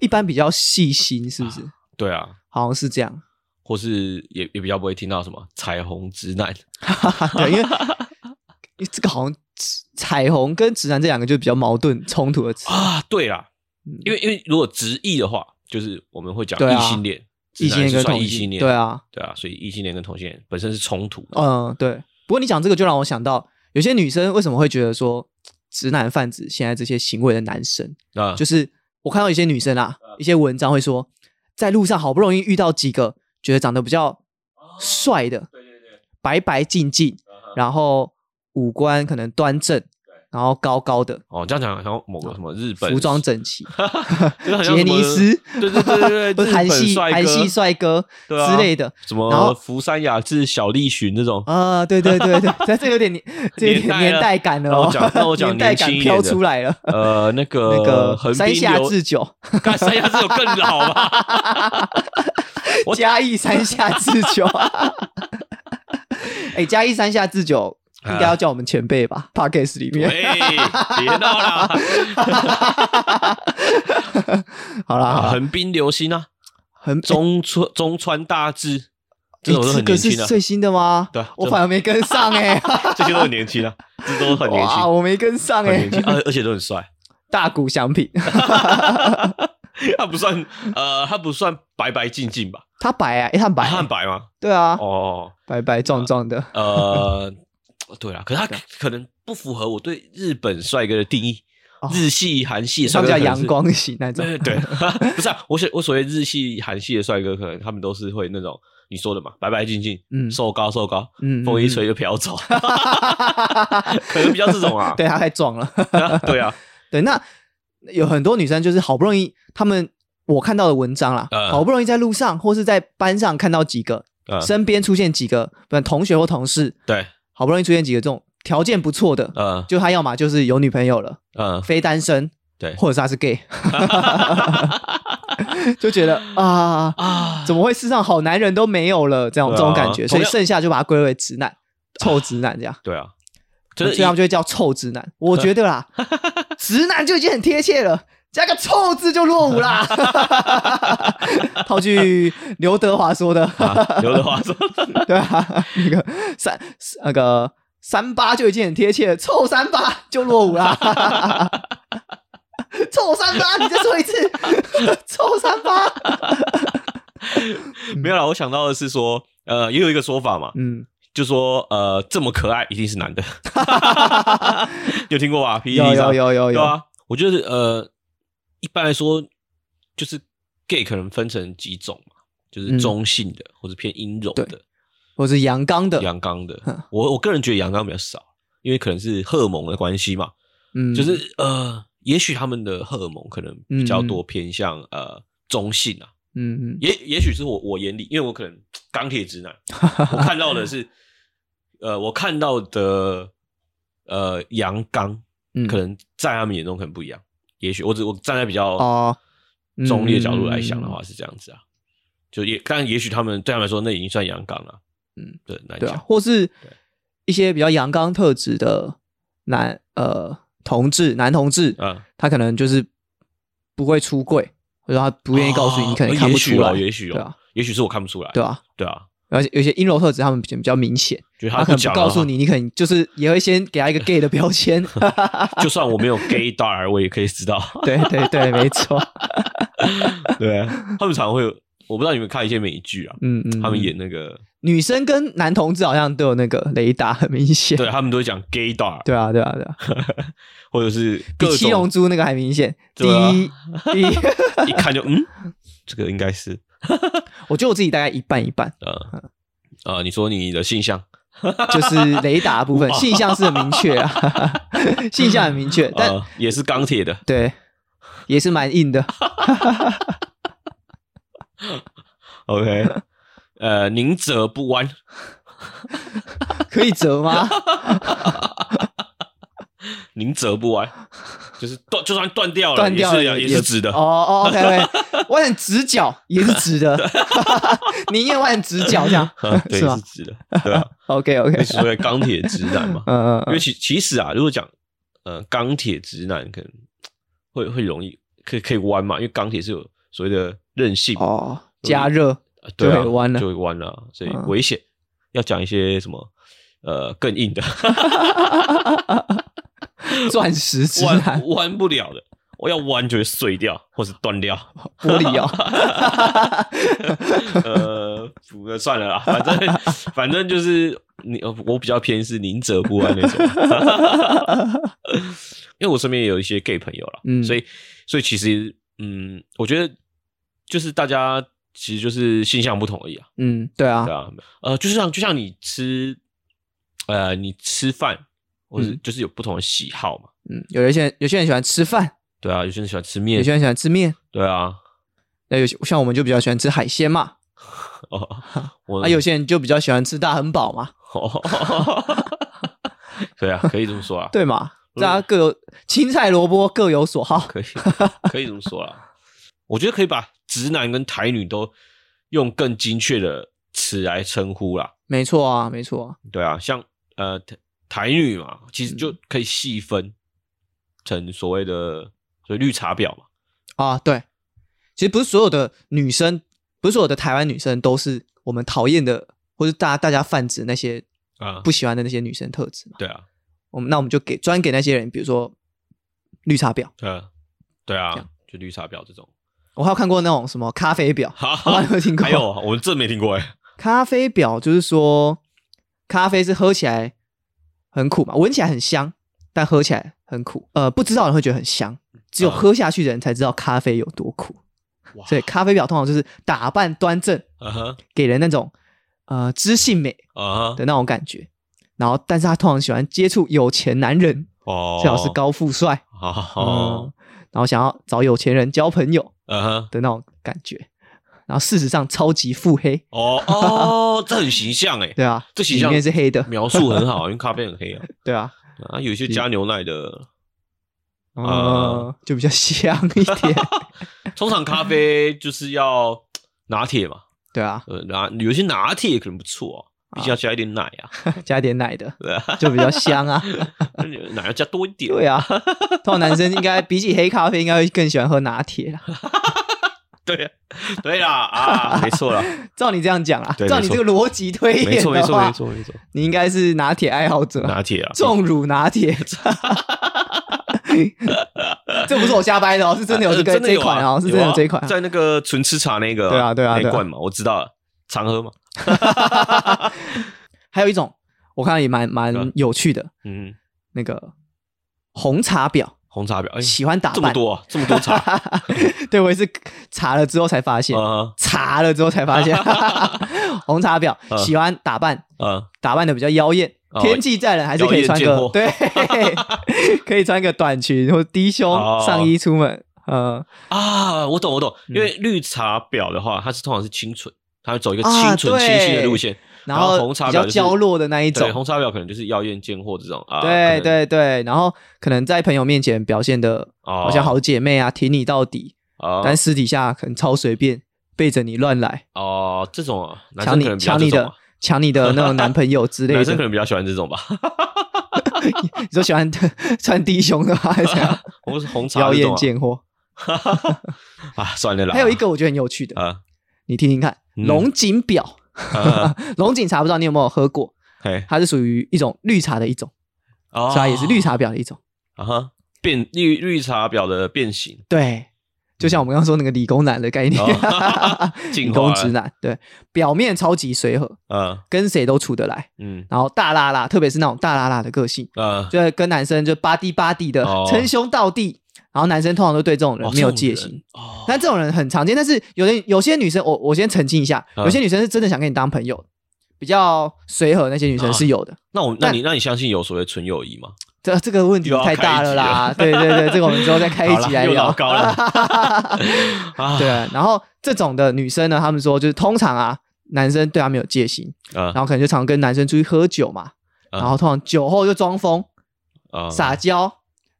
一般比较细心，是不是？对啊，好像是这样。或是也也比较不会听到什么彩虹直男 对，因为因为这个好像直彩虹跟直男这两个就比较矛盾冲突的词。啊，对啦，嗯因为因为如果直译的话，就是我们会讲异性恋，异性恋跟同性恋，对啊，对啊，所以异性恋跟同性恋本身是冲突的。嗯，对。不过你讲这个就让我想到，有些女生为什么会觉得说直男贩子现在这些行为的男生，啊，就是我看到一些女生啊，一些文章会说，在路上好不容易遇到几个觉得长得比较帅的，对对对，白白净净，然后五官可能端正，然后高高的，哦，这样讲好像某个什么日本服装整齐 杰尼斯，对对对对 韩系韩系帅哥之类的。什然后么福山雅治、小栗旬那种，啊，对对对对，这这有点年，这有点年代感了哦那我讲，那我讲年代感飘出来了。呃，那个那个横山下智久，干山下智久更老吧？我嘉义山下智久。哎，嘉义山下智久应该要叫我们前辈吧 p o d c a s t 里面。别闹了，好啦，好啦横滨流星啊，很中川中川大志，这种都这个很年轻啊，是最新的吗？对啊我反而没跟上 哎。这些都很年轻啊，这都很年轻，哇，我没跟上哎很年。轻，而而且都很帅。大谷翔平，他不算呃，他不算白白净净吧？他白啊，诶他很白，汉白吗？对啊，哦，白白壮壮的。呃，对啊，可是他可能不符合我对日本帅哥的定义哦。日系、韩系的他们叫帅哥可能是阳光型那种。对 不是啊，我所我所谓日系、韩系的帅哥，可能他们都是会那种你说的嘛，白白净净，嗯瘦高瘦高，嗯风一吹就飘走，可能比较这种啊。对他太壮了。对啊，对，那有很多女生就是好不容易，他们我看到的文章啦，嗯好不容易在路上或是在班上看到几个，嗯身边出现几个，不管同学或同事，对，好不容易出现几个这种条件不错的，嗯。就他要么就是有女朋友了，嗯，非单身，对。或者是他是 gay，就觉得啊，啊，怎么会世上好男人都没有了这样、啊。这种感觉，所以剩下就把他归为直男，臭直男这样。对啊，就是所以他们就会叫臭直男。我觉得啦，直男就已经很贴切了，加个臭字就落伍啦。套句刘德华说的，啊刘德华说，对啊，那个三那个三八就已经很贴切了，臭三八就落伍啦。臭三八，你再说一次，臭三八。没有啦，我想到的是说，呃，也有一个说法嘛，嗯，就说呃，这么可爱一定是男的，有听过吧？PPT 有有上有有有，对啊，我觉得呃，一般来说，就是 gay 可能分成几种嘛，就是嗯。中性的、或者偏阴柔的、或者阳刚的，阳刚的嗯。我我个人觉得阳刚比较少，因为可能是荷尔蒙的关系嘛，嗯，就是呃，也许他们的荷尔蒙可能比较多偏向呃中性啊，嗯嗯。也也许是我我眼里，因为我可能钢铁直男，我看到的是，呃，我看到的呃阳刚，嗯。可能在他们眼中可能不一样。也许我只我站在比较中立的角度来想的话是这样子啊，就也但也许他们对他们来说那已经算阳刚了，嗯，对，难对啊，或是一些比较阳刚特质的男呃同志男同志，嗯，他可能就是不会出柜，或者他不愿意告诉你，哦你可能看不出来，也许哦，也许哦对啊，，也许是我看不出来，对啊，对啊，而且有些阴柔特质他们比较比较明显，就他可能不告诉你，你可能就是也会先给他一个 gay 的标签，就算我没有 gay 大儿，我也可以知道。对对对，没错，对啊，他们常会有，我不知道你们看一些美剧啊，嗯嗯，他们嗯演那个，女生跟男同志好像都有那个雷达，很明显，对他们都会讲 gay 大，对啊对啊对啊，或者是比七龙珠那个还明显，第对啊。一第一，一看就嗯，这个应该是 我觉得我自己大概一半一半。呃呃，你说你的性向，就是雷达部分，性向是很明确啊，性向很明确，但、呃，也是钢铁的，对也是蛮硬的。OK，呃，宁折不弯，可以折吗？宁折不弯，就是断，就算断掉了，断掉了也是也是直的。哦，哦，OK 弯成直角也是直的，宁愿弯成直角这样 对，是吗是直的，对啊，？OK OK，所谓钢铁直男嘛，嗯嗯因为其其实啊，如果讲呃钢铁直男，可能会会容易可以可以弯嘛，因为钢铁是有所谓的韧性，哦，加热呃对啊就会弯了。就会弯了啊，所以嗯。危险。要讲一些什么呃更硬的，钻石直弯弯不了的，我要弯就会碎掉或是断掉。玻璃哦，呃，算了啦，反正 反正就是你，呃我比较偏是宁折不弯那种，因为我身边也有一些 gay 朋友啦，嗯。所以所以其实嗯，我觉得就是大家其实就是性向不同而已啊，嗯，对啊。对，啊，呃，就是像就像你吃呃你吃饭或者嗯就是有不同的喜好嘛，嗯，有一些人有些人喜欢吃饭，对啊，有些人喜欢吃面有些，人喜欢吃面，对啊，那有些像我们就比较喜欢吃海鲜嘛，哦，我啊，有些人就比较喜欢吃大汉堡嘛，对啊，可以这么说啊，对嘛？嗯大家各有青菜萝卜各有所好。可以，可以这么说啊。我觉得可以把直男跟台女都用更精确的词来称呼啦。没错啊，没错啊。对啊，像呃台台女嘛，其实就可以细分成所谓的所谓绿茶婊嘛。啊，对，其实不是所有的女生，不是所有的台湾女生都是我们讨厌的，或者大大家泛指那些啊，不喜欢的那些女生特质嘛。对啊，我们那我们就给专给那些人，比如说绿茶婊。对啊，对啊，就绿茶婊这种。我还有看过那种什么咖啡婊，哈 我还有听过。还有我真没听过哎。咖啡婊就是说，咖啡是喝起来很苦嘛，闻起来很香，但喝起来很苦。呃，不知道的人会觉得很香，只有嗯喝下去的人才知道咖啡有多苦。哇所以咖啡婊通常就是打扮端正，给人那种呃知性美啊的那种感觉。然后，但是他通常喜欢接触有钱男人，哦，最好是高富帅，哦嗯，然后想要找有钱人交朋友嗯的那种感觉。然后事实上超级腹黑，哦哦，这很形象哎，对啊，里这形象面是黑的，描述很好，因为咖啡很黑啊。对啊，啊，有一些加牛奶的，嗯，就比较香一点，通常咖啡就是要拿铁嘛，对啊，呃拿有些拿铁可能不错啊，毕竟要加一点奶啊，加点奶的对啊，就比较香啊。奶要加多一点，对啊，通常男生应该比起黑咖啡，应该会更喜欢喝拿铁啦。对啊对啦啊，没错啦，照你这样讲啊，对照你这个逻辑推没演的话错没错没，错没错，你应该是拿铁爱好者，拿铁啊，重乳拿铁。这不是我瞎掰的哦，是真的有这个这一款哦，是真的有这一款。在那个纯吃茶那个对啊对啊那罐嘛，我知道了，常喝嘛，还有一种我看也蛮蛮有趣的，嗯，那个红茶婊，红茶婊，哎，喜欢打扮。这么多啊，这么多茶。对我也是查了之后才发现，啊查了之后才发现，红茶婊嗯。喜欢打扮，啊，打扮的比较妖艳，哦天气再冷还是可以穿个对，可以穿个短裙或低胸哦。上衣出门。嗯，啊，我懂我懂，嗯。因为绿茶婊的话，它是通常是清纯，它会走一个啊清纯清新的路线，然后后比较娇弱的那一对，种，红茶婊可能就是妖艳贱货这种啊，对对对，然后可能在朋友面前表现的哦好像好姐妹啊，挺你到底，啊但私底下可能超随便，背着你乱来，哦，这种啊，男抢你抢你的抢你的那种男朋友之 类的男生可。能比较喜欢这种吧，你说喜欢 穿低胸的吗？还是怎样？红红茶妖艳贱货。啊，算了啦，还有一个我觉得很有趣的，啊，你听听看，嗯龙井婊。啊 龙井茶不知道你有没有喝过？嘿，它是属于一种绿茶的一种，哦。所以它也是绿茶婊的一种。啊哈，变绿绿茶婊的变形，对，就像我们刚刚说那个理工男的概念，哦。理工直男。对，表面超级随和，嗯。跟谁都处得来，嗯。然后大拉拉，特别是那种大拉拉的个性，嗯，就是跟男生就巴蒂巴蒂的哦。称兄道弟。然后男生通常都对这种人哦没有戒心，哦，但这种人很常见。但是有的有些女生，我我先澄清一下，嗯有些女生是真的想跟你当朋友，比较随和那些女生是有的。那我那你那你相信有所谓纯友谊吗？这这个问题太大了啦，开对对对，这个我们之后再开一集来聊 对，然后这种的女生呢，他们说就是通常啊，男生对她们有戒心，啊然后可能就常跟男生出去喝酒嘛，嗯然后通常酒后就装疯啊撒娇，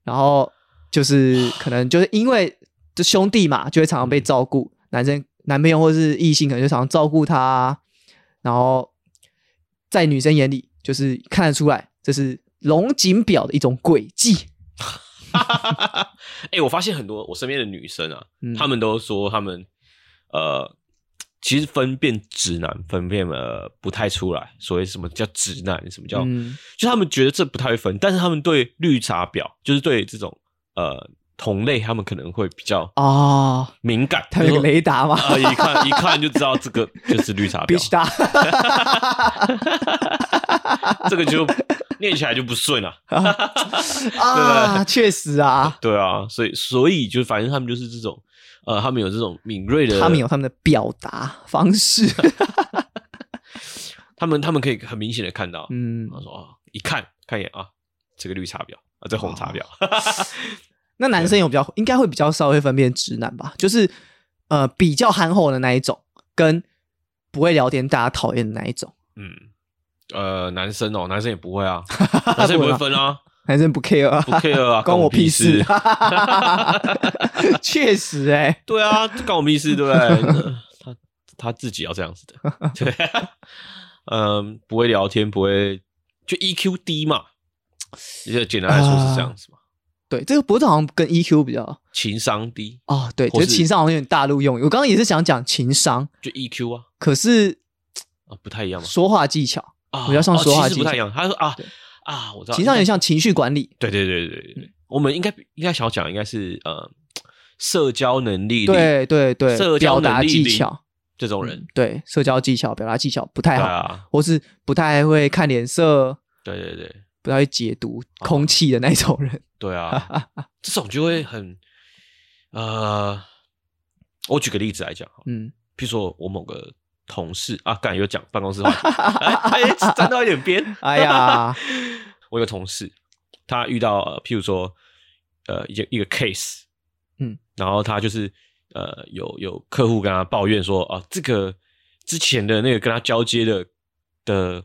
然后就是 可能就是因为这兄弟嘛，就会常常被照顾，男生男朋友或是异性可能就常常照顾他啊，然后在女生眼里就是看得出来这是龙井表的一种诡计。哎、我发现很多我身边的女生啊，嗯她们都说她们呃，其实分辨直男分辨呃不太出来，所谓什么叫直男，什么叫、嗯就他们觉得这不太会分，但是他们对绿茶婊，就是对这种呃同类，他们可能会比较哦，敏感。他有个雷达嘛啊、一看一看就知道这个 就是绿茶婊。这个就念起来就不顺 了、啊，确实啊，对啊，所以所以就反正他们就是这种呃，他们有这种敏锐的，他们有他们的表达方式，他们他们可以很明显的看到，嗯。他，说哦，一看看一眼啊，这个绿茶婊啊，这红茶婊，那男生有比较应该会比较稍微分辨直男吧，就是呃比较憨厚的那一种，跟不会聊天大家讨厌的那一种，嗯，呃，男生哦，男生也不会啊，男生也不会分啊，男生不 care 啊，不 care 啊，关我屁事事。，确实哎、对啊，关我屁事，对不对？他他自己要这样子的，对，嗯，不会聊天，不会就 EQ 低嘛，就简单来说是这样子嘛，对，这个脖子好像跟 EQ 比较。情商低哦，对，或就是是情商好像有点大陆用语，我刚刚也是想讲情商，就 EQ 啊，可是啊不太一样嘛，说话技巧，啊，比较像哦说话技巧。不太一样。他说啊啊，我知道，情商有点像情绪管理，对对对对对对，我们应该应该想要讲应该是呃社交能力力对对对，社交表达能力力技巧，这种人。嗯，对社交技巧、表达技巧不太好，啊，或是不太会看脸色，对对对不太会解读空气的那种人。对啊，这种就会很呃我举个例子来讲，嗯，譬如说我某个同事啊，刚才有讲办公室话题，哎 哎，沾到一点边。哎呀，我有个同事，他遇到呃譬如说呃一个一个 case，嗯，然后他就是呃有有客户跟他抱怨说啊，这个之前的那个跟他交接的的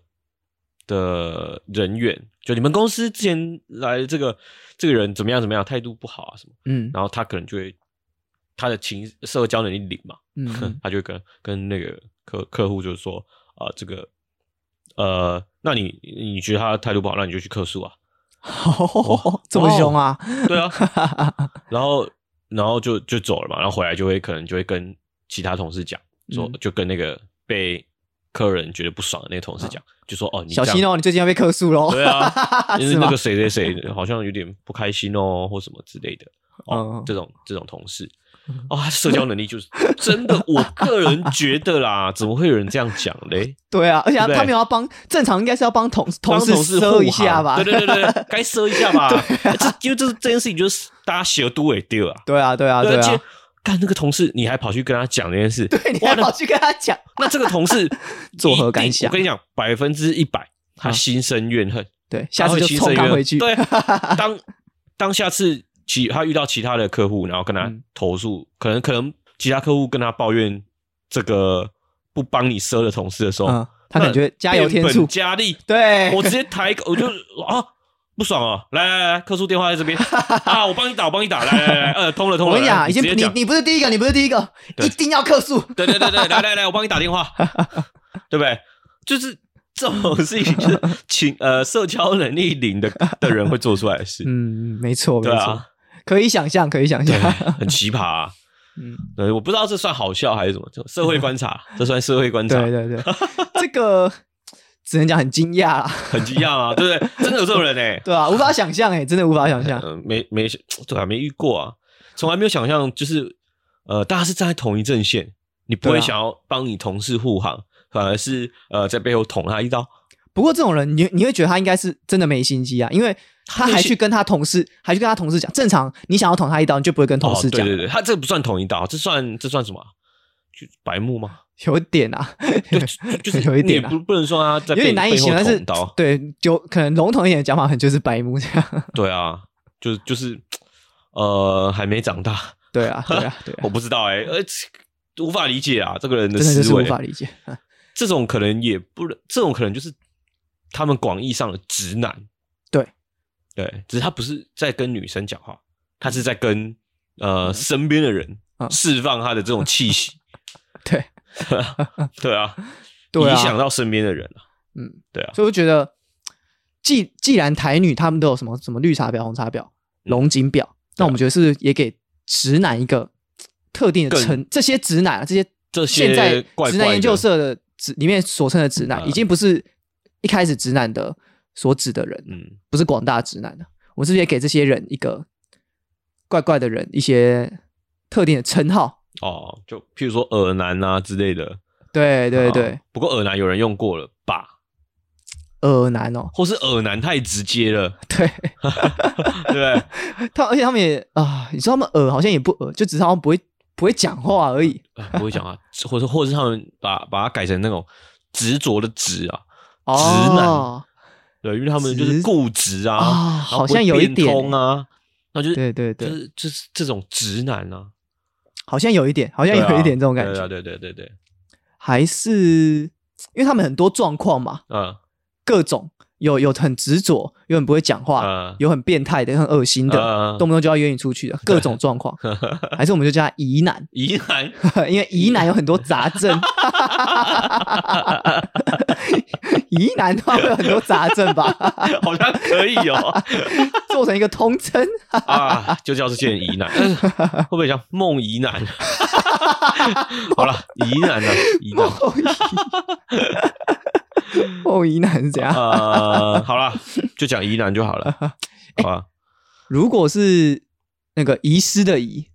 的人员，就你们公司之前来这个这个人怎么样怎么样，态度不好啊什么，嗯然后他可能就会他的情社交能力零嘛，嗯嗯 他就会跟跟那个客客户就是说啊、这个呃，那你你觉得他态度不好，那你就去客诉啊，哦，这么凶啊？对啊，然后然后就就走了嘛，然后回来就会可能就会跟其他同事讲说，嗯就跟那个被客人觉得不爽的那个同事讲，就说哦，你小心哦，你最近要被客诉喽。对啊，因为是那个谁谁谁好像有点不开心哦，或什么之类的。哦，嗯这种这种同事，哦，他社交能力就是真的，我个人觉得啦，怎么会有人这样讲嘞？对啊，而且他他们要帮，正常应该是要帮同同事帮同事赊一下吧？对对对对，该赊一下吧。这因为这这件事情就是大家写都会丢啊。对啊，对啊，对啊，干那个同事，你还跑去跟他讲这件事，对，你还跑去跟他讲，那这个同事 作何感想？我跟你讲，百分之一百，他啊心生怨恨。对，下次就冲他回去。对，当当下次其他遇到其他的客户，然后跟他嗯。投诉，可能可能其他客户跟他抱怨这个不帮你赊的同事的时候，嗯，他感觉加油添醋。加厉，对，我直接抬我就 啊不爽哦，来来来，客诉电话在这边。啊，我帮你打，我帮你打，来来来，呃，通了通了，我跟你讲，来已经你你不是第一个，你不是第一个，一定要客诉。对对对对，来来来，我帮你打电话，对不对？就是这种事情，就是情呃社交能力零的的人会做出来的事，嗯，没错，没错对啊，，可以想象，可以想象。，很奇葩啊。嗯，对，我不知道这算好笑还是什么，就社会观察，这算社会观察，对对对，这个只能讲很惊讶啦，很惊讶啊，对不对？真的有这种人哎、对啊，无法想象哎，真的无法想象。嗯、没没对啊，没遇过啊，从来没有想象，就是呃，大家是站在同一阵线，你不会想要帮你同事护航，反而是呃在背后捅他一刀。不过这种人，你你会觉得他应该是真的没心机啊，因为他还去跟他同事，还去跟他同事讲。正常，你想要捅他一刀，你就不会跟同事讲。哦对对对，他这个不算捅一刀，这算这算什么啊？就白目吗？有一点啊，对，就就是 有一点啊不不能说他在背有点难以形容，但是。对，就可能笼统一点的讲法，可能就是白目这样。对啊，就是就是呃还没长大，对啊，对啊，对啊，我不知道哎、呃无法理解啊，这个人的思维是无，法理解。这种可能也不能，这种可能就是他们广义上的直男。对对，只是他不是在跟女生讲话，他是在跟呃身边的人嗯释放他的这种气息。对，对啊，对啊影响到身边的人了。嗯，对啊，所以我觉得，既既然台女他们都有什么什么绿茶婊、红茶婊、嗯龙井婊，那我们觉得是也给直男一个特定的更称？这些直男啊，这些这些现在直男研究社的直里面所称的直男，嗯已经不是一开始直男的所指的人，嗯，不是广大直男的。我们是不是也给这些人一个怪怪的人一些特定的称号？哦，就譬如说耳男啊之类的。对对对哦，不过耳男有人用过了吧？耳男哦，或是耳男太直接了，对，对？他而且他们也啊，你说他们耳好像也不耳，就只是好像不会不会讲话而已。哎不会讲话，或者或者是他们把把它改成那种执着的执啊，哦直男对，因为他们就是固执啊，好像有一点通啊，那就是对对对就是就是这种直男啊，好像有一点，好像有一点这种感觉，对啊对对对对，还是因为他们很多状况嘛，嗯各种有有很执着，有很不会讲话，嗯。有很变态的，很恶心的，嗯动不动就要约你出去的各种状况，还是我们就叫他疑难，疑难 因为疑难有很多杂症，疑难的话会有很多杂症吧，好像可以哦。做成一个通称，啊，就叫这些人疑难，嗯会不会叫梦疑难？好了，疑难啊，疑难。哦，疑男是怎样？呃，好了，就讲疑难就好了，好吧？如果是那个遗失的遗，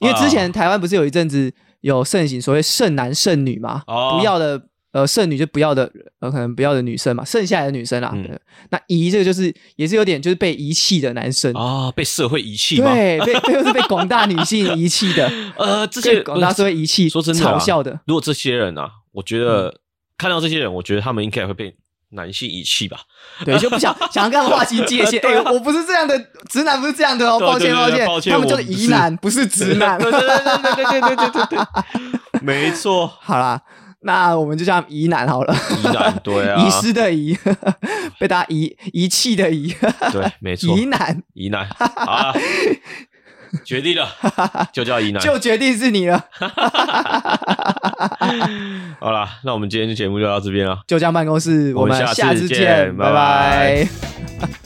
因为之前台湾不是有一阵子有盛行所谓剩男剩女嘛，哦不要的呃剩女就不要的呃可能不要的女生嘛，剩下来的女生啦。嗯那遗这个就是也是有点就是被遗弃的男生，啊，被社会遗弃？对，被被又是被广大女性遗弃的，呃，这些被广大社会遗弃，说真的啊嘲笑的。如果这些人啊，我觉得、看到这些人，我觉得他们应该也会被男性遗弃吧。对，就不想 想要跟他们划清界限。哎、我不是这样的，直男不是这样的哦，对抱歉对对歉，抱歉他们就是我不是疑男，不是。直男。对对对对对对对对对对，没错，好啦，那我们就叫他疑男好了，遗男对啊，遗失的遗，被大家遗遗弃的遗，对，没错，疑男，疑男，好啊，决定了，就叫疑难。就决定是你了。好了，那我们今天的节目就到这边了。就这样办公室，我们们下次见下次见，拜拜拜拜